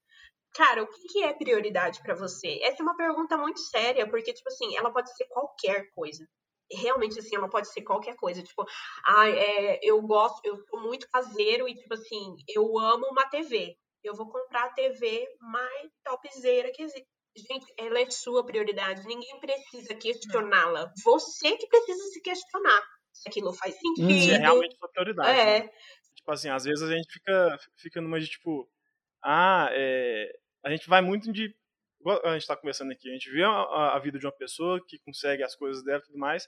Cara, o que, que é prioridade pra você? Essa é uma pergunta muito séria, porque, tipo assim, ela pode ser qualquer coisa. Realmente, assim, ela pode ser qualquer coisa. Tipo, ah, é, eu gosto, eu sou muito caseiro e, tipo assim, eu amo uma TV. Eu vou comprar a TV mais topzera que existe. Gente, ela é sua prioridade. Ninguém precisa questioná-la. Você que precisa se questionar. Se aquilo faz Uhum. Se é sentido. realmente sua prioridade. né? É, Tipo assim, às vezes a gente fica, fica numa de tipo, ah, é, a gente vai muito de. A gente tá conversando aqui, a gente vê a, a vida de uma pessoa que consegue as coisas dela e tudo mais,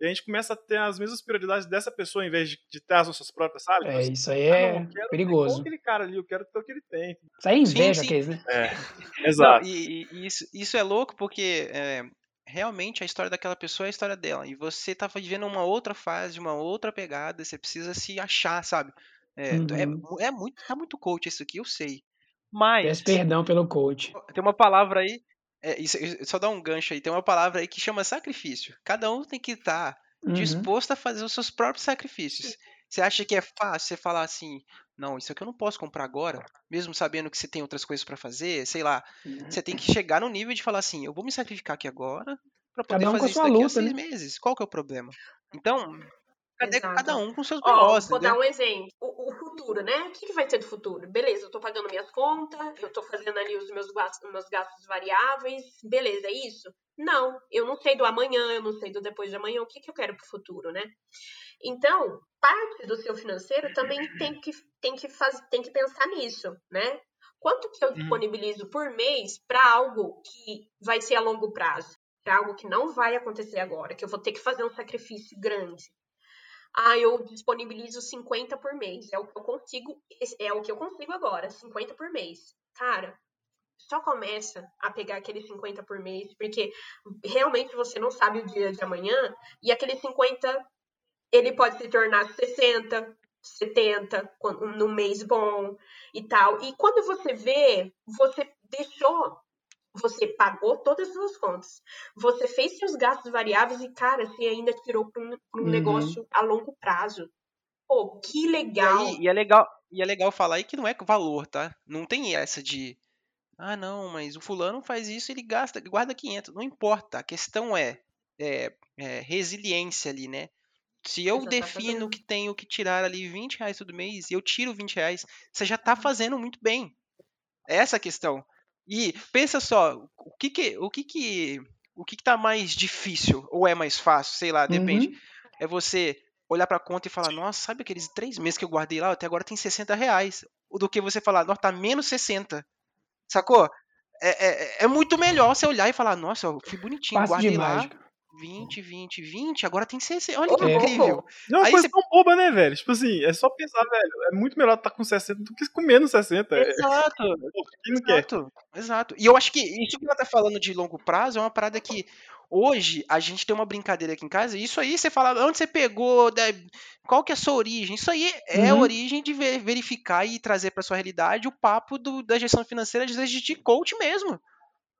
e a gente começa a ter as mesmas prioridades dessa pessoa em vez de, de ter as nossas próprias, sabe? É, isso aí ah, é não, eu quero ter igual perigoso. aquele cara ali, eu quero ter o que ele tem. Isso aí é inveja, sim. aqueles, né? É, Não, exato. e, e- e isso, isso é louco porque é, realmente a história daquela pessoa é a história dela. E você tá vivendo uma outra fase, uma outra pegada, você precisa se achar, sabe? É, é, Uhum. mu- é muito, tá muito coach isso aqui, eu sei. Mas Peço perdão pelo coach. tem uma palavra aí, é, isso, só dá um gancho aí, tem uma palavra aí que chama sacrifício. Cada um tem que estar Uhum. disposto a fazer os seus próprios sacrifícios. Você acha que é fácil você falar assim, não, isso aqui eu não posso comprar agora, mesmo sabendo que você tem outras coisas pra fazer, sei lá. Você tem que chegar no nível de falar assim, eu vou me sacrificar aqui agora pra poder um fazer isso daqui a luta, seis né? meses. Qual que é o problema? Então, cadê Exato. cada um com seus negócios, vou dar um exemplo. O, o futuro, né? O que, que vai ser do futuro? Beleza, eu tô pagando minhas contas, eu tô fazendo ali os meus gastos, meus gastos variáveis. Beleza, é isso? Não, eu não sei do amanhã, eu não sei do depois de amanhã, o que, que eu quero pro futuro, né? Então, parte do seu financeiro também tem que, tem que, faz, tem que pensar nisso, né? Quanto que eu disponibilizo por mês para algo que vai ser a longo prazo? Para algo que não vai acontecer agora, que eu vou ter que fazer um sacrifício grande. Ah, eu disponibilizo 50 por mês. É o que eu consigo, é o que eu consigo agora, 50 por mês. Cara, só começa a pegar aqueles 50 por mês, porque realmente você não sabe o dia de amanhã, e aquele 50 ele pode se tornar 60, 70 quando- num mês bom e tal. E quando você vê, você deixou, você pagou todas as suas contas, você fez seus gastos variáveis e, cara, você ainda tirou para um, pra um Uhum. negócio a longo prazo. Pô, que E legal! aí, e é legal, e é legal falar aí que não é valor, tá? Não tem essa de, ah, não, mas o fulano faz isso, ele gasta, guarda 500. Não importa. A questão é, é, é resiliência ali, né? Se eu defino que tenho que tirar ali 20 reais todo mês e eu tiro 20 reais, você já tá fazendo muito bem. É essa a questão. E pensa só, o que que, o que que, o que que tá mais difícil ou é mais fácil, sei lá, depende. Uhum. É você olhar pra conta e falar, nossa, sabe aqueles três meses que eu guardei lá, até agora tem 60 reais. Do que você falar, nossa, tá menos 60. Sacou? É, é, é muito melhor você olhar e falar, nossa, eu fui bonitinho, guardei lá mágica. 20, 20, 20, agora tem 60. Olha que É. incrível. é uma Aí coisa você- tão boba, né, velho? Tipo assim, é só pensar, velho. É muito melhor estar com 60 do que com menos 60. É, Exato. quer? Exato, exato. E eu acho que isso que ela tá falando de longo prazo é uma parada que hoje a gente tem uma brincadeira aqui em casa. e Isso aí você fala, onde você pegou, da- qual que é a sua origem? Isso aí é a Uhum. origem de ver- verificar e trazer para sua realidade o papo do- da gestão financeira de, de coach mesmo.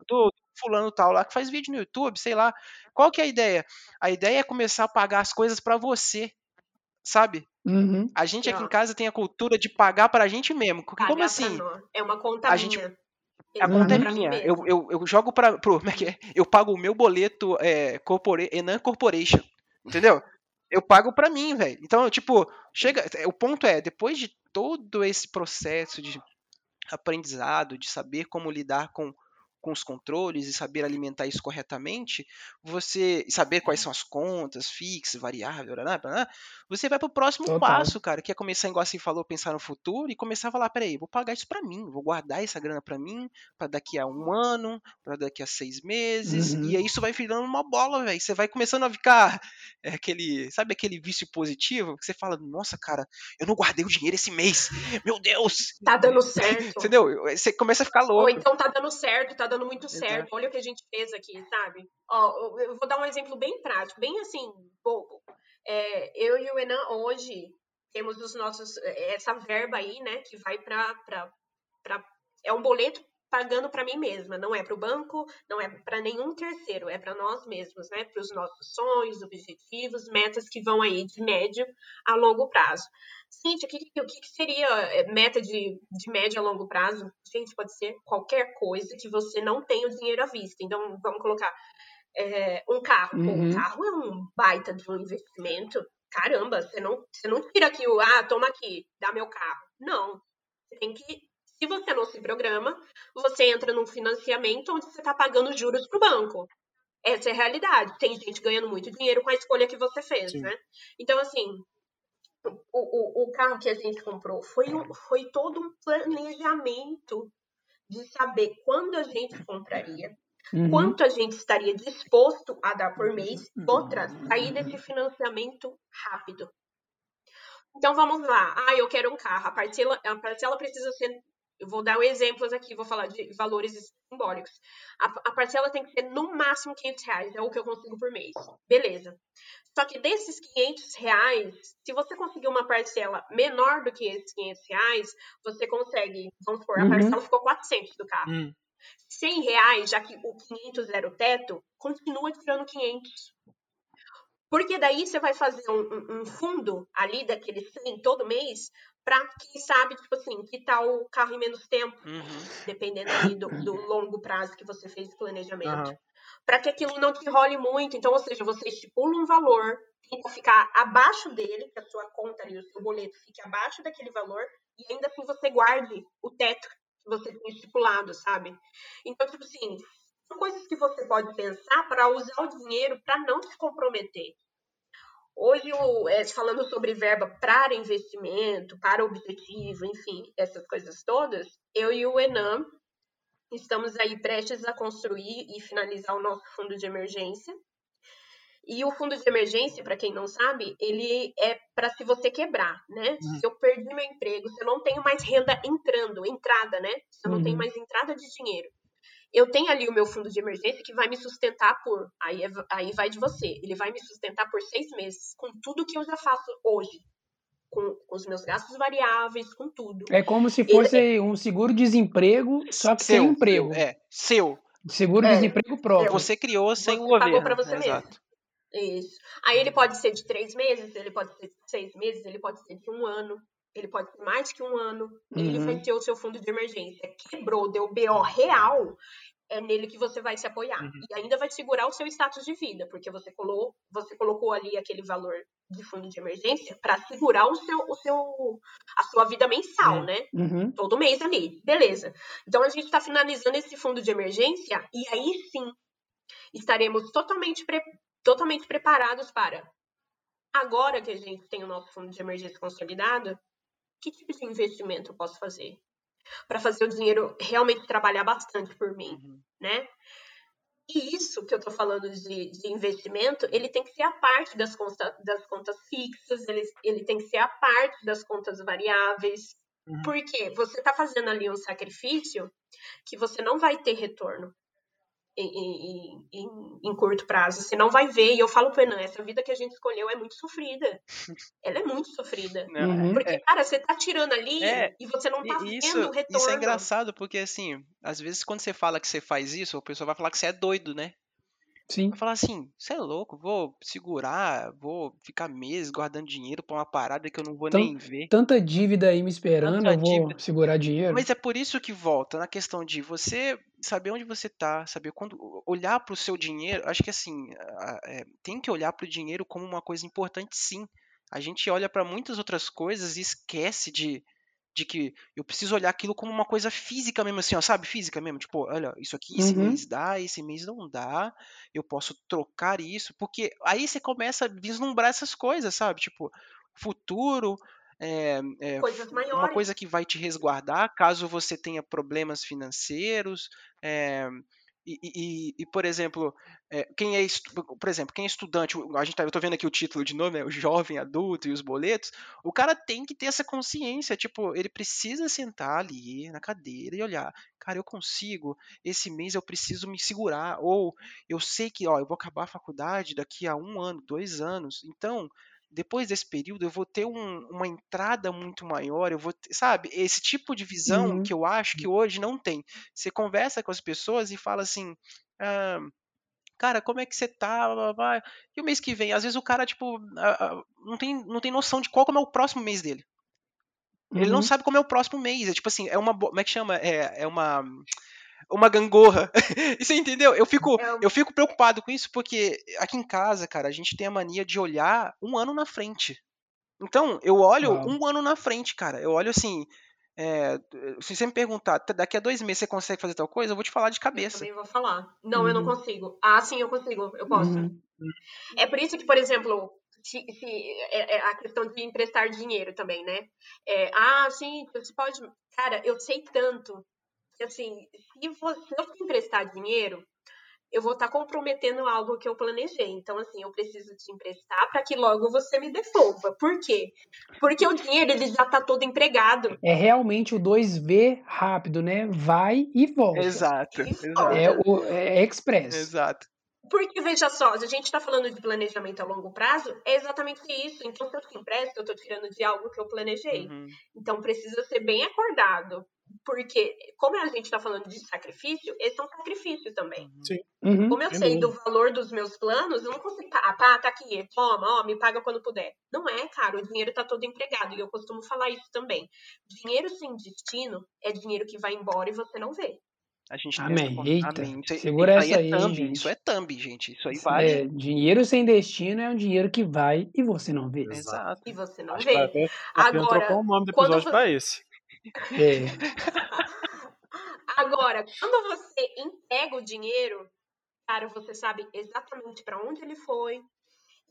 Do fulano tal lá que faz vídeo no YouTube, sei lá. Qual que é a ideia? A ideia é começar a pagar as coisas para você, sabe? Uhum. A gente aqui em casa tem a cultura de pagar pra gente mesmo. Porque Pagar como pra assim? É uma conta A minha. gente- A conta é minha. Eu, eu, eu jogo pra. Pro, como é que é? Eu pago o meu boleto é, corpora, Enan Corporation. Entendeu? Eu pago pra mim, velho. Então, tipo, chega. O ponto é, depois de todo esse processo de aprendizado, de saber como lidar com, com os controles e saber alimentar isso corretamente, você saber quais são as contas, fixas, variável, blá, blá, blá, você vai para o próximo Total. passo, cara, que é começar, igual assim falou, pensar no futuro e começar a falar, peraí, vou pagar isso para mim, vou guardar essa grana para mim, para daqui a um ano, para daqui a seis meses, Uhum. e aí isso vai virando uma bola, velho. Você vai começando a ficar é, aquele, sabe aquele vício positivo que você fala, nossa, cara, eu não guardei o dinheiro esse mês, meu Deus, Tá dando certo. entendeu? Você começa a ficar Ou louco. então tá dando certo, tá dando muito Exato. certo. Olha o que a gente fez aqui, sabe? Ó, eu vou dar um exemplo bem prático, bem assim, bobo. É, eu e o Enan hoje temos os nossos essa verba aí, né, que vai para para é um boleto pagando para mim mesma, não é para o banco, não é para nenhum terceiro, é para nós mesmos, né, para os nossos sonhos, objetivos, metas que vão aí de médio a longo prazo. Cíntia, o que, o que seria é, meta de, de médio a longo prazo? Gente, pode ser qualquer coisa que você não tenha o dinheiro à vista. Então, vamos colocar é, um carro. Uhum. um carro é um baita de um investimento. Caramba, você não, você não tira aqui o, ah, toma aqui, dá meu carro. Não. Você tem que, se você não se programa, você entra num financiamento onde você está pagando juros para o banco. Essa é a realidade. Tem gente ganhando muito dinheiro com a escolha que você fez, Sim. né? Então, assim, o, o, o carro que a gente comprou foi, um, foi todo um planejamento de saber quando a gente compraria, Uhum. quanto a gente estaria disposto a dar por mês, outra, sair desse financiamento rápido. Então vamos lá. Ah, eu quero um carro. A parcela, a parcela precisa ser. Eu vou dar exemplos aqui, vou falar de valores simbólicos. A, a parcela tem que ser no máximo 500 reais, é o que eu consigo por mês. Beleza. Só que desses 500 reais, se você conseguir uma parcela menor do que esses 500 reais, você consegue, vamos supor, a Uhum. parcela ficou 400 do carro. Hum. 100 reais, já que o 500 era o teto, continua tirando 500. Porque daí você vai fazer um, um- um fundo ali daquele 100 todo mês para quem sabe, tipo assim, que tal o carro em menos tempo, Uhum. dependendo ali do, do longo prazo que você fez de planejamento. Aham. Para que aquilo não te role muito. Então, ou seja, você estipula um valor, tenta ficar abaixo dele, que a sua conta ali, o seu boleto fique abaixo daquele valor, e ainda assim você guarde o teto que você tem estipulado, sabe? Então, tipo assim, são coisas que você pode pensar para usar o dinheiro para não se comprometer. Hoje, é, falando sobre verba para investimento, para objetivo, enfim, essas coisas todas, eu e o Enam estamos aí prestes a construir e finalizar o nosso fundo de emergência. E o fundo de emergência, para quem não sabe, ele é para se você quebrar, né? Uhum. Se eu perdi meu emprego, se eu não tenho mais renda entrando, entrada, né? Se eu não tenho Uhum. mais entrada de dinheiro. Eu tenho ali o meu fundo de emergência que vai me sustentar por. Aí, é- aí vai de você. Ele vai me sustentar por seis meses, com tudo que eu já faço hoje. Com, com os meus gastos variáveis, com tudo. É como se fosse um seguro-desemprego, só que sem Seu, emprego. seu, é, seu. Seguro-desemprego próprio. Você criou sem Você o pagou governo. pra você mesmo. Exato. Isso. Aí ele pode ser de três meses, ele pode ser de seis meses, ele pode ser de um ano, ele pode ser mais que um ano. Ele Uhum. vai ter o seu fundo de emergência. Quebrou, deu BO real, é nele que você vai se apoiar. Uhum. E ainda vai segurar o seu status de vida, porque você colocou, você colocou ali aquele valor de fundo de emergência para segurar o seu, o seu, a sua vida mensal, Uhum. né? Uhum. todo mês ali, beleza. Então a gente está finalizando esse fundo de emergência e aí sim estaremos totalmente, pre- totalmente preparados para agora que a gente tem o nosso fundo de emergência consolidado, que tipo de investimento eu posso fazer para fazer o dinheiro realmente trabalhar bastante por mim, Uhum. né? E isso que eu tô falando de, de investimento, ele tem que ser a parte das, conta, das contas fixas, ele, ele tem que ser a parte das contas variáveis, Uhum. porque você tá fazendo ali um sacrifício que você não vai ter retorno em, em, em, curto prazo, você não vai ver, e eu falo pro Enan, essa vida que a gente escolheu é muito sofrida, ela é muito sofrida, Não, Uhum. porque, é. cara, você tá tirando ali É, e você não tá E vendo isso, o retorno. isso é engraçado porque, assim, às vezes quando você fala que você faz isso, a pessoa vai falar que você é doido, né? Sim. Falar assim, você é louco, vou segurar, vou ficar meses guardando dinheiro pra uma parada que eu não vou Então, nem ver. Tanta dívida aí me esperando, Tanta eu vou dívida. segurar dinheiro. Mas é por isso que volta na questão de você saber onde você tá, saber quando olhar para o seu dinheiro. Acho que assim, é, tem que olhar para o dinheiro como uma coisa importante, sim. A gente olha para muitas outras coisas e esquece de, de que eu preciso olhar aquilo como uma coisa física mesmo, assim, ó, sabe? Física mesmo. Tipo, olha, isso aqui esse Uhum. mês dá, esse mês não dá, eu posso trocar isso, porque aí você começa a vislumbrar essas coisas, sabe? Tipo, futuro, é, é, uma coisa que vai te resguardar caso você tenha problemas financeiros. é, e, e- e, por exemplo, é, quem é, por exemplo, quem é estudante, a gente tá, eu tô vendo aqui o título de novo, né? O jovem adulto e os boletos. O cara tem que ter essa consciência, tipo, ele precisa sentar ali na cadeira e olhar, cara, eu consigo, esse mês eu preciso me segurar, ou eu sei que, ó, eu vou acabar a faculdade daqui a um ano, dois anos, então depois desse período eu vou ter um- uma entrada muito maior, eu vou, ter- sabe, esse tipo de visão Uhum. que eu acho que hoje não tem. Você conversa com as pessoas e fala assim, ah, cara, como é que você tá? Blá, blá, blá. E o mês que vem, às vezes o cara, tipo, não tem, não tem noção de qual como é o próximo mês dele. Ele não Uhum. sabe como é o próximo mês. É tipo assim, é uma. Como é que chama? É, é uma. Uma gangorra. E você entendeu? Eu fico, É eu fico preocupado com isso porque aqui em casa, cara, a gente tem a mania de olhar um ano na frente. Então, eu olho Uau. um ano na frente, cara. Eu olho assim. é, se você me perguntar, "Tá, daqui a dois meses você consegue fazer tal coisa, eu vou te falar de Eu cabeça. também vou falar. Não, eu não Uhum. consigo. Ah, sim, eu consigo. Eu posso. Uhum. É por isso que, por exemplo, se, se- é- é a questão de emprestar dinheiro também, né? É, ah, sim, você pode. Cara, eu sei tanto assim, se você se eu te emprestar dinheiro, eu vou estar comprometendo algo que eu planejei. Então, assim, eu preciso te emprestar para que logo você me devolva. Por quê? Porque o dinheiro ele já está todo empregado. É realmente o 2V rápido, né? Vai e volta. Exato, Isso. exato. É, o, é express. Exato. Porque, veja só, se a gente está falando de planejamento a longo prazo, é exatamente isso. Então, se eu te empresto, eu estou tirando de algo que eu planejei. Uhum. Então, precisa ser bem acordado. Porque, como a gente está falando de sacrifício, esse é um sacrifício também. Uhum. Como eu sei do valor dos meus planos, eu não consigo. Ah, pá, tá aqui, toma, ó, me paga quando puder. Não é, cara, o dinheiro tá todo empregado. E eu costumo falar isso também. Dinheiro sem destino é dinheiro que vai embora e você não vê. A gente tem Amém. essa con- Eita, Amém. Isso aí, segura isso aí essa é aí, thumb. gente. Isso é thumb, gente. Isso aí vale. É, dinheiro sem destino é um dinheiro que vai e você não vê. Exato. E você não Acho vê. até Agora, trocar o nome do episódio você- pra esse. É. Agora, quando você entrega o dinheiro, cara, você sabe exatamente para onde ele foi,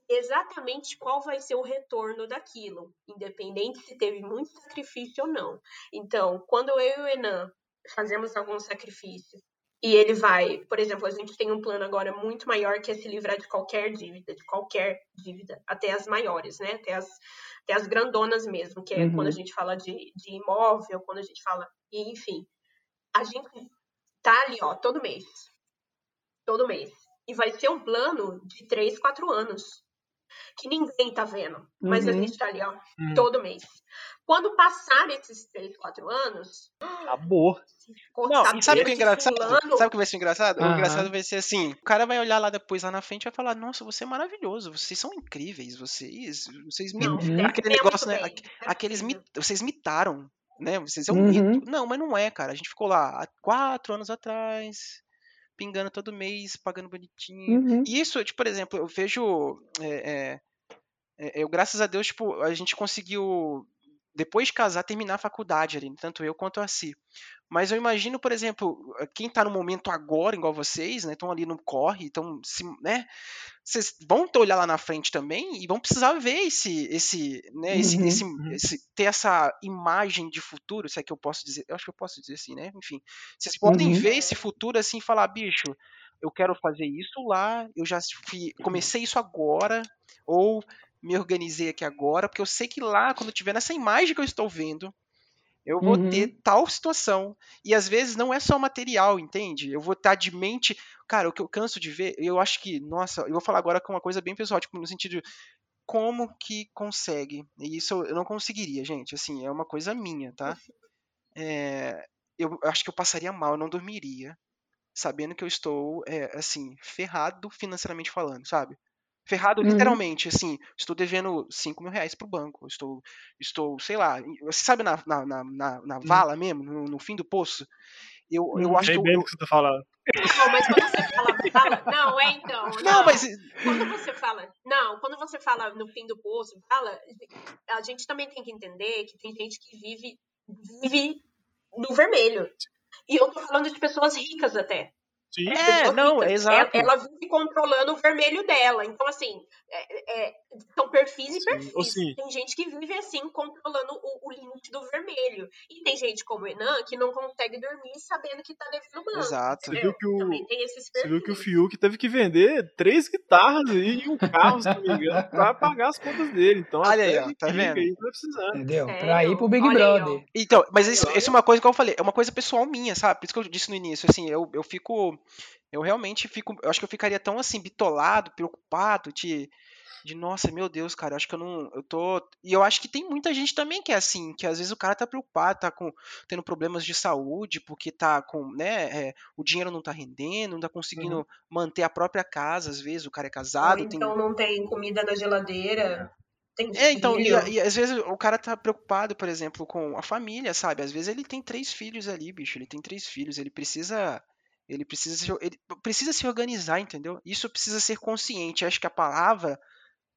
exatamente qual vai ser o retorno daquilo, independente se teve muito sacrifício ou não. Então, quando eu e o Enan fazemos algum sacrifício e ele vai, por exemplo, a gente tem um plano agora muito maior que é se livrar de qualquer dívida, de qualquer dívida, até as maiores, né? Até as, até as grandonas mesmo, que é Uhum. quando a gente fala de, de imóvel, quando a gente fala, enfim. A gente tá ali, ó, todo mês. Todo mês. E vai ser um plano de 3, 4 anos. Que ninguém tá vendo. Mas a Uhum. gente tá ali, ó, Hum. todo mês. Quando passar esses 3, 4 anos, Acabou. Não, e sabe o que é engraçado? fulano- Sabe o que vai ser engraçado? O Aham. engraçado vai ser assim: o cara vai olhar lá depois, lá na frente, e vai falar: Nossa, você é maravilhoso, vocês são incríveis, vocês. Vocês me. Não, Uhum. Aquele negócio, né? é Aqueles mit- vocês mitaram, né? Vocês é um Uhum. mito. Não, mas não é, cara. A gente ficou lá há quatro anos atrás, pingando todo mês, pagando bonitinho. Uhum. E isso, tipo, por exemplo, eu vejo. é, é, é, eu, graças a Deus, tipo, a gente conseguiu, depois de casar, terminar a faculdade ali, tanto eu quanto a Si. Mas eu imagino, por exemplo, quem tá no momento agora, igual vocês, né? Estão ali no corre, então, se, né? Vocês vão olhar lá na frente também e vão precisar ver esse, esse, né? Esse, Uhum. esse, esse- ter essa imagem de futuro, se é que eu posso dizer, eu acho que eu posso dizer assim, né? Enfim, vocês podem Uhum. ver esse futuro assim e falar, bicho, eu quero fazer isso lá, eu já fi- comecei isso agora, ou me organizei aqui agora, porque eu sei que lá, quando tiver nessa imagem que eu estou vendo, eu vou Uhum. ter tal situação. E às vezes não é só material, entende? Eu vou estar de mente. Cara, o que eu canso de ver, eu acho que, nossa, eu vou falar agora com uma coisa bem pessoal, tipo, no sentido. Como que consegue? E isso eu não conseguiria, gente. Assim, é uma coisa minha, tá? É, eu acho que eu passaria mal, eu não dormiria, sabendo que eu estou, é, assim, ferrado financeiramente falando, sabe? Ferrado Uhum. literalmente, assim, estou devendo 5 mil reais pro banco, estou, estou, sei lá, você sabe na, na, na, na- na vala mesmo, no, no fim do poço? Eu, eu Uhum. acho que Sei eu, bem do que você tá falando. Não, mas quando você fala, fala- Não, é então. Não, Não, mas Quando você fala. Não, quando você fala no fim do poço, fala. A gente também tem que entender que tem gente que vive vive no vermelho. E eu tô falando de pessoas ricas até. Sim. É, não, é exato. Ela, ela, vive controlando o vermelho dela. Então, assim, é, é, são perfis e perfis. Sim. Tem gente que vive assim, controlando o, o, limite do vermelho. E tem gente como o Enan que não consegue dormir sabendo que tá devendo banco. Exato. Você viu, que o, Também tem esses perfis. você viu que o Fiuk teve que vender três guitarras e um carro, se não me engano, pra pagar as contas dele. Então, Olha aí, ó, tá vendo? Aí tá precisando. Entendeu? É, pra ir pro Big Brother. Aí, então, mas isso, isso é uma coisa que eu falei, é uma coisa pessoal minha, sabe? Por isso que eu disse no início, assim, eu, eu fico eu realmente fico, eu acho que eu ficaria tão assim bitolado, preocupado de de nossa, meu Deus, cara, acho que eu não, eu tô, e eu acho que tem muita gente também que é assim, que às vezes o cara tá preocupado, tá com tendo problemas de saúde, porque tá com, né, é, o dinheiro não tá rendendo, não tá conseguindo uhum. manter a própria casa, às vezes o cara é casado, Ou então tem... não tem comida na geladeira. Tem é, então, e, e, às vezes o cara tá preocupado, por exemplo, com a família, sabe? Às vezes ele tem três filhos ali, bicho, ele tem três filhos, ele precisa ele precisa, se, ele precisa se organizar, entendeu? Isso precisa ser consciente. Acho que a palavra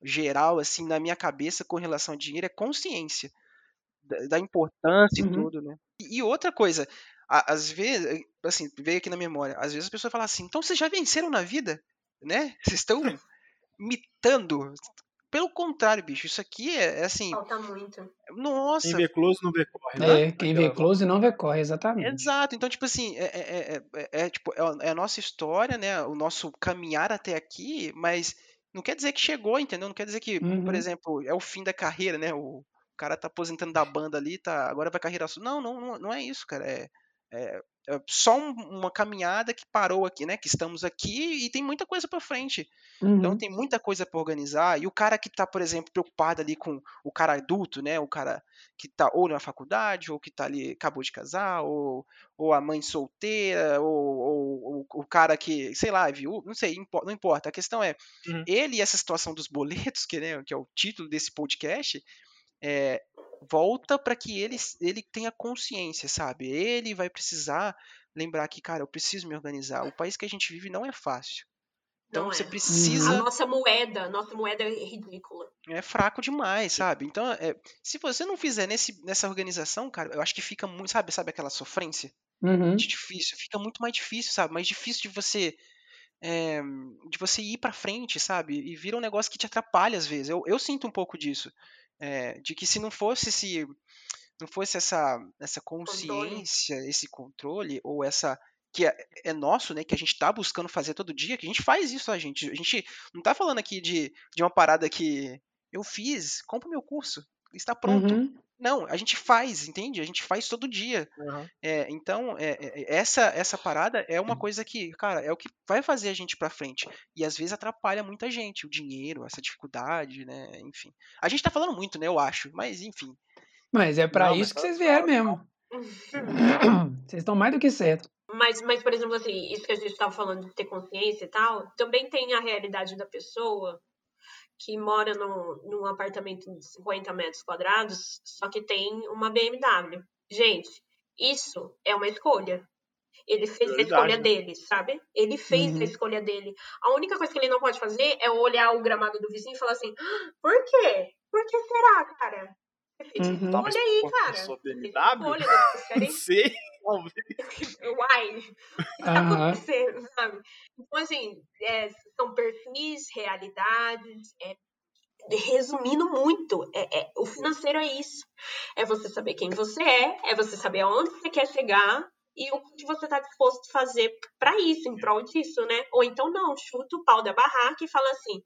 geral, assim, na minha cabeça com relação ao dinheiro é consciência da, da importância uhum. e tudo, né? E, e outra coisa, a, às vezes, assim, veio aqui na memória, às vezes a pessoa fala assim, então vocês já venceram na vida, né? Vocês estão mitando, pelo contrário, bicho, isso aqui é, é assim. Falta muito. Nossa. Quem vê close não vê corre, né? É, quem vê close não vê corre, exatamente. Exato. Então, tipo assim, é, é, é, é tipo, é a nossa história, né? O nosso caminhar até aqui, mas não quer dizer que chegou, entendeu? Não quer dizer que, uhum. por exemplo, é o fim da carreira, né? O cara tá aposentando da banda ali, tá, agora vai carreira sua. Não, não, não é isso, cara. É, é, é só um, uma caminhada que parou aqui, né? Que estamos aqui e tem muita coisa para frente. Então, uhum. Então tem muita coisa para organizar. E o cara que tá, por exemplo, preocupado ali com o cara adulto, né? O cara que tá ou na faculdade, ou que tá ali, acabou de casar, ou, ou a mãe solteira, ou, ou, ou o cara que, sei lá, viu? Não sei, não importa. A questão é, uhum. ele e essa situação dos boletos, que, né, que é o título desse podcast, é, volta para que ele, ele tenha consciência, sabe? Ele vai precisar lembrar que, cara, eu preciso me organizar. O país que a gente vive não é fácil. Então não você é. precisa. A nossa moeda, nossa moeda é ridícula. É fraco demais, sabe? Então, é, se você não fizer nesse, nessa organização, cara, eu acho que fica muito, sabe, sabe aquela sofrência? Uhum. De difícil, fica muito mais difícil, sabe? Mais difícil de você é, de você ir para frente, sabe? E vira um negócio que te atrapalha às vezes. Eu, eu sinto um pouco disso. É, de que se não fosse esse não fosse essa essa consciência, controle. esse controle ou essa que é, é, nosso, né, que a gente está buscando fazer todo dia, que a gente faz isso, a gente, a gente não está falando aqui de, de uma parada que eu fiz, compra meu curso, está pronto. Uhum. Não, a gente faz, entende? A gente faz todo dia. Uhum. É, então, é, essa essa parada é uma coisa que, cara, é o que vai fazer a gente para frente. E às vezes atrapalha muita gente, o dinheiro, essa dificuldade, né? Enfim. A gente tá falando muito, né? Eu acho, mas enfim. Mas é para isso que vocês vieram mesmo. Vocês estão mais do que certo. Mas, mas, por exemplo, assim, isso que a gente estava falando de ter consciência e tal, também tem a realidade da pessoa que mora num, num apartamento de 50 metros quadrados, só que tem uma BMW. Gente, isso é uma escolha. Ele fez Verdade. a escolha dele, sabe? Ele fez uhum. a escolha dele. A única coisa que ele não pode fazer é olhar o gramado do vizinho e falar assim: ah, por quê? Por que será, cara? Uhum. Olha aí, cara. Sua BMW? Olha, não Uai, o que tá acontecendo, sabe? Então, assim, é, são perfis, realidades, é, resumindo muito, é, é, o financeiro é isso. É você saber quem você é, é você saber aonde você quer chegar e o que você está disposto a fazer para isso, em prol disso, né? Ou então não, chuta o pau da barraca e fala assim,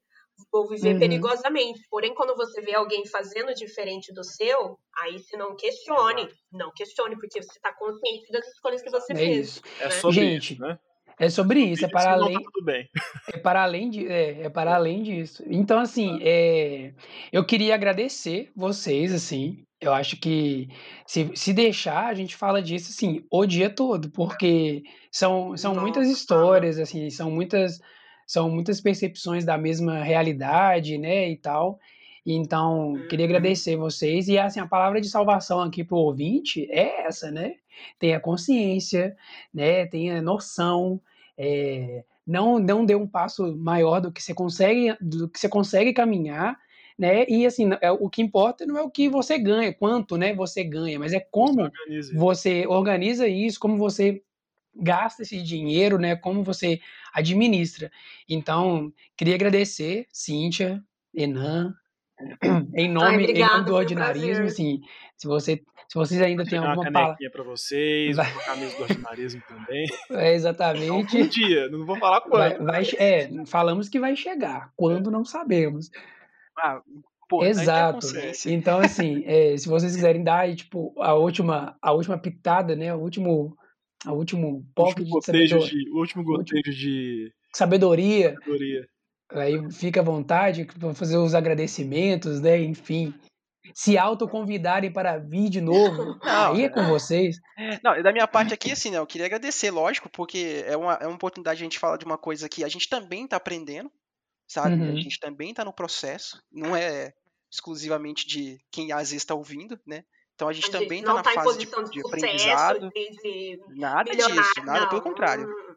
vou viver uhum. perigosamente. Porém, quando você vê alguém fazendo diferente do seu, aí você não questione. Não questione, porque você está consciente das escolhas que você é fez. Isso. É né? sobre Gente, isso, né? É sobre isso, é para além. Tá tudo bem. É para além de, é, é para além disso. Então, assim, é, eu queria agradecer vocês, assim. Eu acho que se, se deixar, a gente fala disso assim o dia todo, porque são, são muitas histórias, assim, são muitas são muitas percepções da mesma realidade, né, e tal. Então, queria uhum. agradecer vocês. E, assim, a palavra de salvação aqui para o ouvinte é essa, né? Tenha consciência, né? Tenha noção. É, não, não dê um passo maior do que você consegue, do que você consegue caminhar. né? E assim, é, o que importa não é o que você ganha, quanto, né, você ganha, mas é como Organize. você organiza isso, como você gasta esse dinheiro, né? Como você administra. Então, queria agradecer, Cíntia, Enan, em nome, em obrigada, nome do um ordinarismo, assim, se você se vocês ainda têm alguma palavra, canequinha pra vocês, Vai. uma camisa do ordinarismo também. é, Um exatamente, dia, não vou falar vai, quando. vai, é, falamos que vai chegar, quando não sabemos. Ah, pô, Exato. Então, assim, é, se vocês quiserem dar aí, tipo, a última, a última pitada, né, o último, a último O último pocket de último gotejo de sabedoria, sabedoria. Aí fica à vontade para fazer os agradecimentos, né? Enfim, se autoconvidarem para vir de novo, Não, aí é com vocês. Não, da minha parte aqui, assim, né, eu queria agradecer, lógico, porque é uma, é uma oportunidade de a gente falar de uma coisa que a gente também tá aprendendo, sabe? A Uhum. gente também tá no processo, não é exclusivamente de quem às vezes tá ouvindo, né? Então a gente A gente também tá não na tá fase de, posição de aprendizado, de, de nada disso, nada, não. pelo contrário. Hum,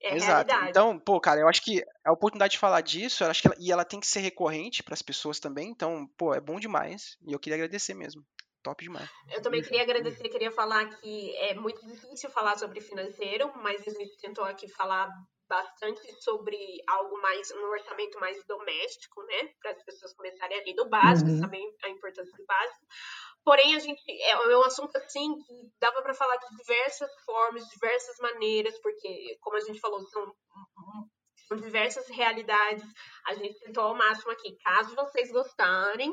É Exato. realidade. Então, pô, cara, eu acho que a oportunidade de falar disso, eu acho que ela, e ela tem que ser recorrente para as pessoas também. Então, pô, é bom demais. E eu queria agradecer mesmo. Top demais. Eu também queria agradecer, queria falar que é muito difícil falar sobre financeiro, mas a gente tentou aqui falar bastante sobre algo mais, um orçamento mais doméstico, né? Para as pessoas começarem ali do básico, Uhum. saber a importância do básico. Porém, a gente é um assunto assim que dava para falar de diversas formas, diversas maneiras, porque, como a gente falou, são, são diversas realidades. A gente tentou ao máximo aqui. Caso vocês gostarem,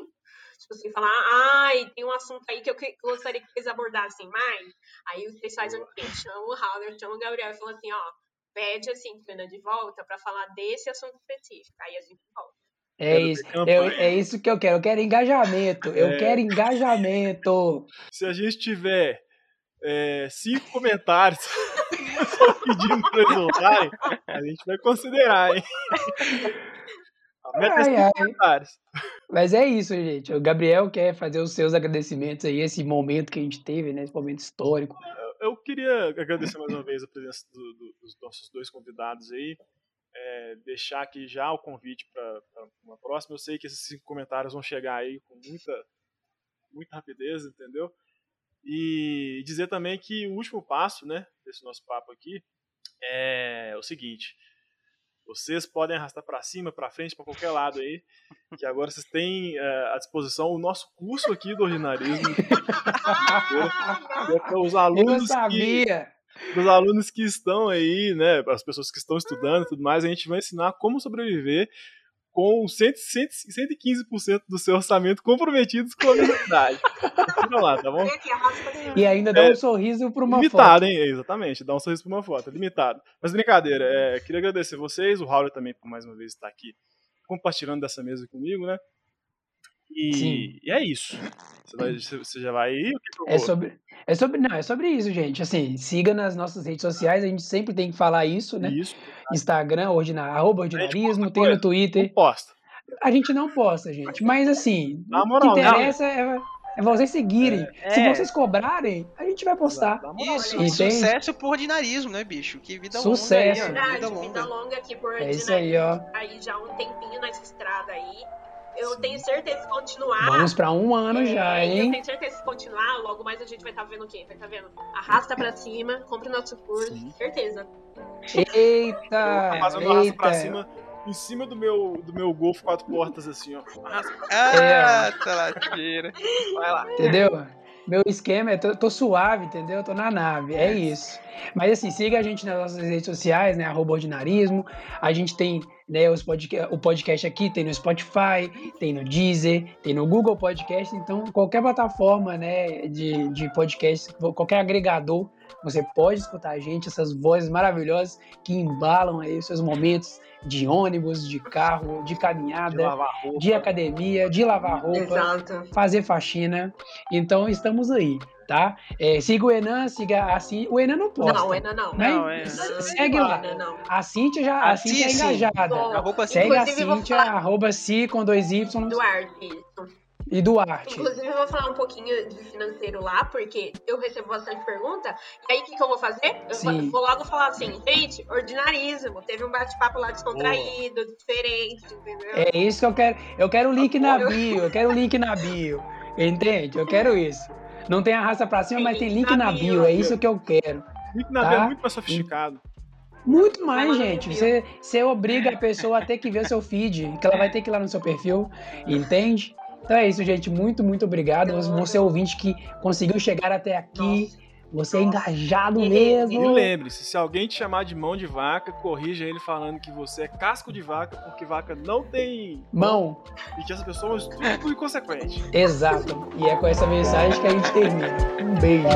tipo assim, falar, ai, tem um assunto aí que eu gostaria que vocês abordassem mais. Aí vocês fazem o quê? Chamam o Howler, chamam o Gabriel e falam assim, ó, pede assim, Fernanda, de volta para falar desse assunto específico. Aí a gente volta. É isso, eu- é isso que eu quero. Eu quero engajamento. Eu É. quero engajamento. Se a gente tiver é, cinco comentários só pedindo pra eles voltarem, a gente vai considerar, hein? A meta é Ai, cinco ai. comentários. Mas é isso, gente. O Gabriel quer fazer os seus agradecimentos aí, esse momento que a gente teve, né? Esse momento histórico. Eu queria agradecer mais uma vez a presença do- do- dos nossos dois convidados aí. É, deixar aqui já o convite para uma próxima. Eu sei que esses cinco comentários vão chegar aí com muita, muita rapidez, entendeu? E dizer também que o último passo, né, desse nosso papo aqui é o seguinte: vocês podem arrastar para cima, para frente, para qualquer lado aí, que agora vocês têm é, à disposição o nosso curso aqui do ordinarismo. É para os Eu alunos que sabia. Dos alunos que estão aí, né, as pessoas que estão estudando e tudo mais, a gente vai ensinar como sobreviver com 100, 100, 115% do seu orçamento comprometidos com a universidade. Vamos lá, tá bom? E ainda dá É, um sorriso para uma limitado, foto. hein? Exatamente, dá um sorriso pra uma foto, é limitado. Mas brincadeira, é, queria agradecer vocês, o Raul também por mais uma vez estar aqui compartilhando dessa mesa comigo, né? E, Sim. e é isso. Você, vai- você já vai ir? É sobre, é sobre, não, é sobre isso, gente. Assim, siga nas nossas redes sociais, a gente sempre tem que falar isso, né? Isso, Instagram, ordina, arroba ordinarismo, tem no. Twitter. não posta. A gente não posta, gente. Mas assim, Dá o moral, que interessa é, é vocês seguirem. Se É. vocês cobrarem, a gente vai postar. Moral, Isso? Entende? sucesso por ordinarismo, né, bicho? Que vida Sucesso. longa. Verdade, Vida vida longa. aqui por É isso aí, ó. Aí já um tempinho nessa estrada aí. Eu Sim. tenho certeza que continuar. Vamos pra um ano É, já, e Eu hein? tenho certeza que continuar, logo mais a gente vai estar vendo o quê? Vai estar vendo? Arrasta pra cima, compre nosso curso, Sim. certeza. Eita! Eu fazendo arrasta pra cima em cima do meu, do meu Golf quatro portas, assim, ó. Arrasta, Ah, tá lasqueira. vai lá. Entendeu? Meu esquema é, tô, tô suave, entendeu? Tô na nave, é isso. Mas assim, siga a gente nas nossas redes sociais, né? Arroba ordinarismo. A gente tem né, os podca o podcast aqui, tem no Spotify, tem no Deezer, tem no Google Podcast. Então, qualquer plataforma né, de, de podcast, qualquer agregador, você pode escutar a gente, essas vozes maravilhosas que embalam aí os seus momentos de ônibus, de carro, de De caminhada, lavar roupa. de academia, de lavar roupa Exato. fazer faxina. Então estamos aí, tá? É, siga o Enan, siga a Cíntia. O Enan não posta. Não, ainda não. Né? Não, é. Segue lá. Ainda não. A Cíntia já a A Cíntia é engajada. Bom, Segue a falar- arroba C com dois Y. Duarte, isso. E Duarte. Inclusive, eu vou falar um pouquinho de financeiro lá, porque eu recebo bastante pergunta. E aí, o que, que eu vou fazer? Eu Sim. vou logo falar assim, gente, ordinarismo. Teve um bate-papo lá descontraído, diferente, entendeu? É isso que eu quero. Eu quero o link na bio. Eu quero o link na bio. Entende? Eu quero isso. Não tem arrasta pra cima, mas tem link na bio. É isso que eu quero. Link na Tá. bio é muito mais sofisticado. Muito mais, gente. Você, você obriga a pessoa a ter que ver o seu feed, que ela vai ter que ir lá no seu perfil, entende? Então é isso, gente. Muito, muito obrigado. Você, você ouvinte que conseguiu chegar até aqui. Você é engajado E- E mesmo. lembre-se, se alguém te chamar de mão de vaca, corrija ele falando que você é casco de vaca, porque vaca não tem Mão, e que essa pessoa é um estúpido inconsequente. exato. E é com essa mensagem que a gente termina. Um beijo.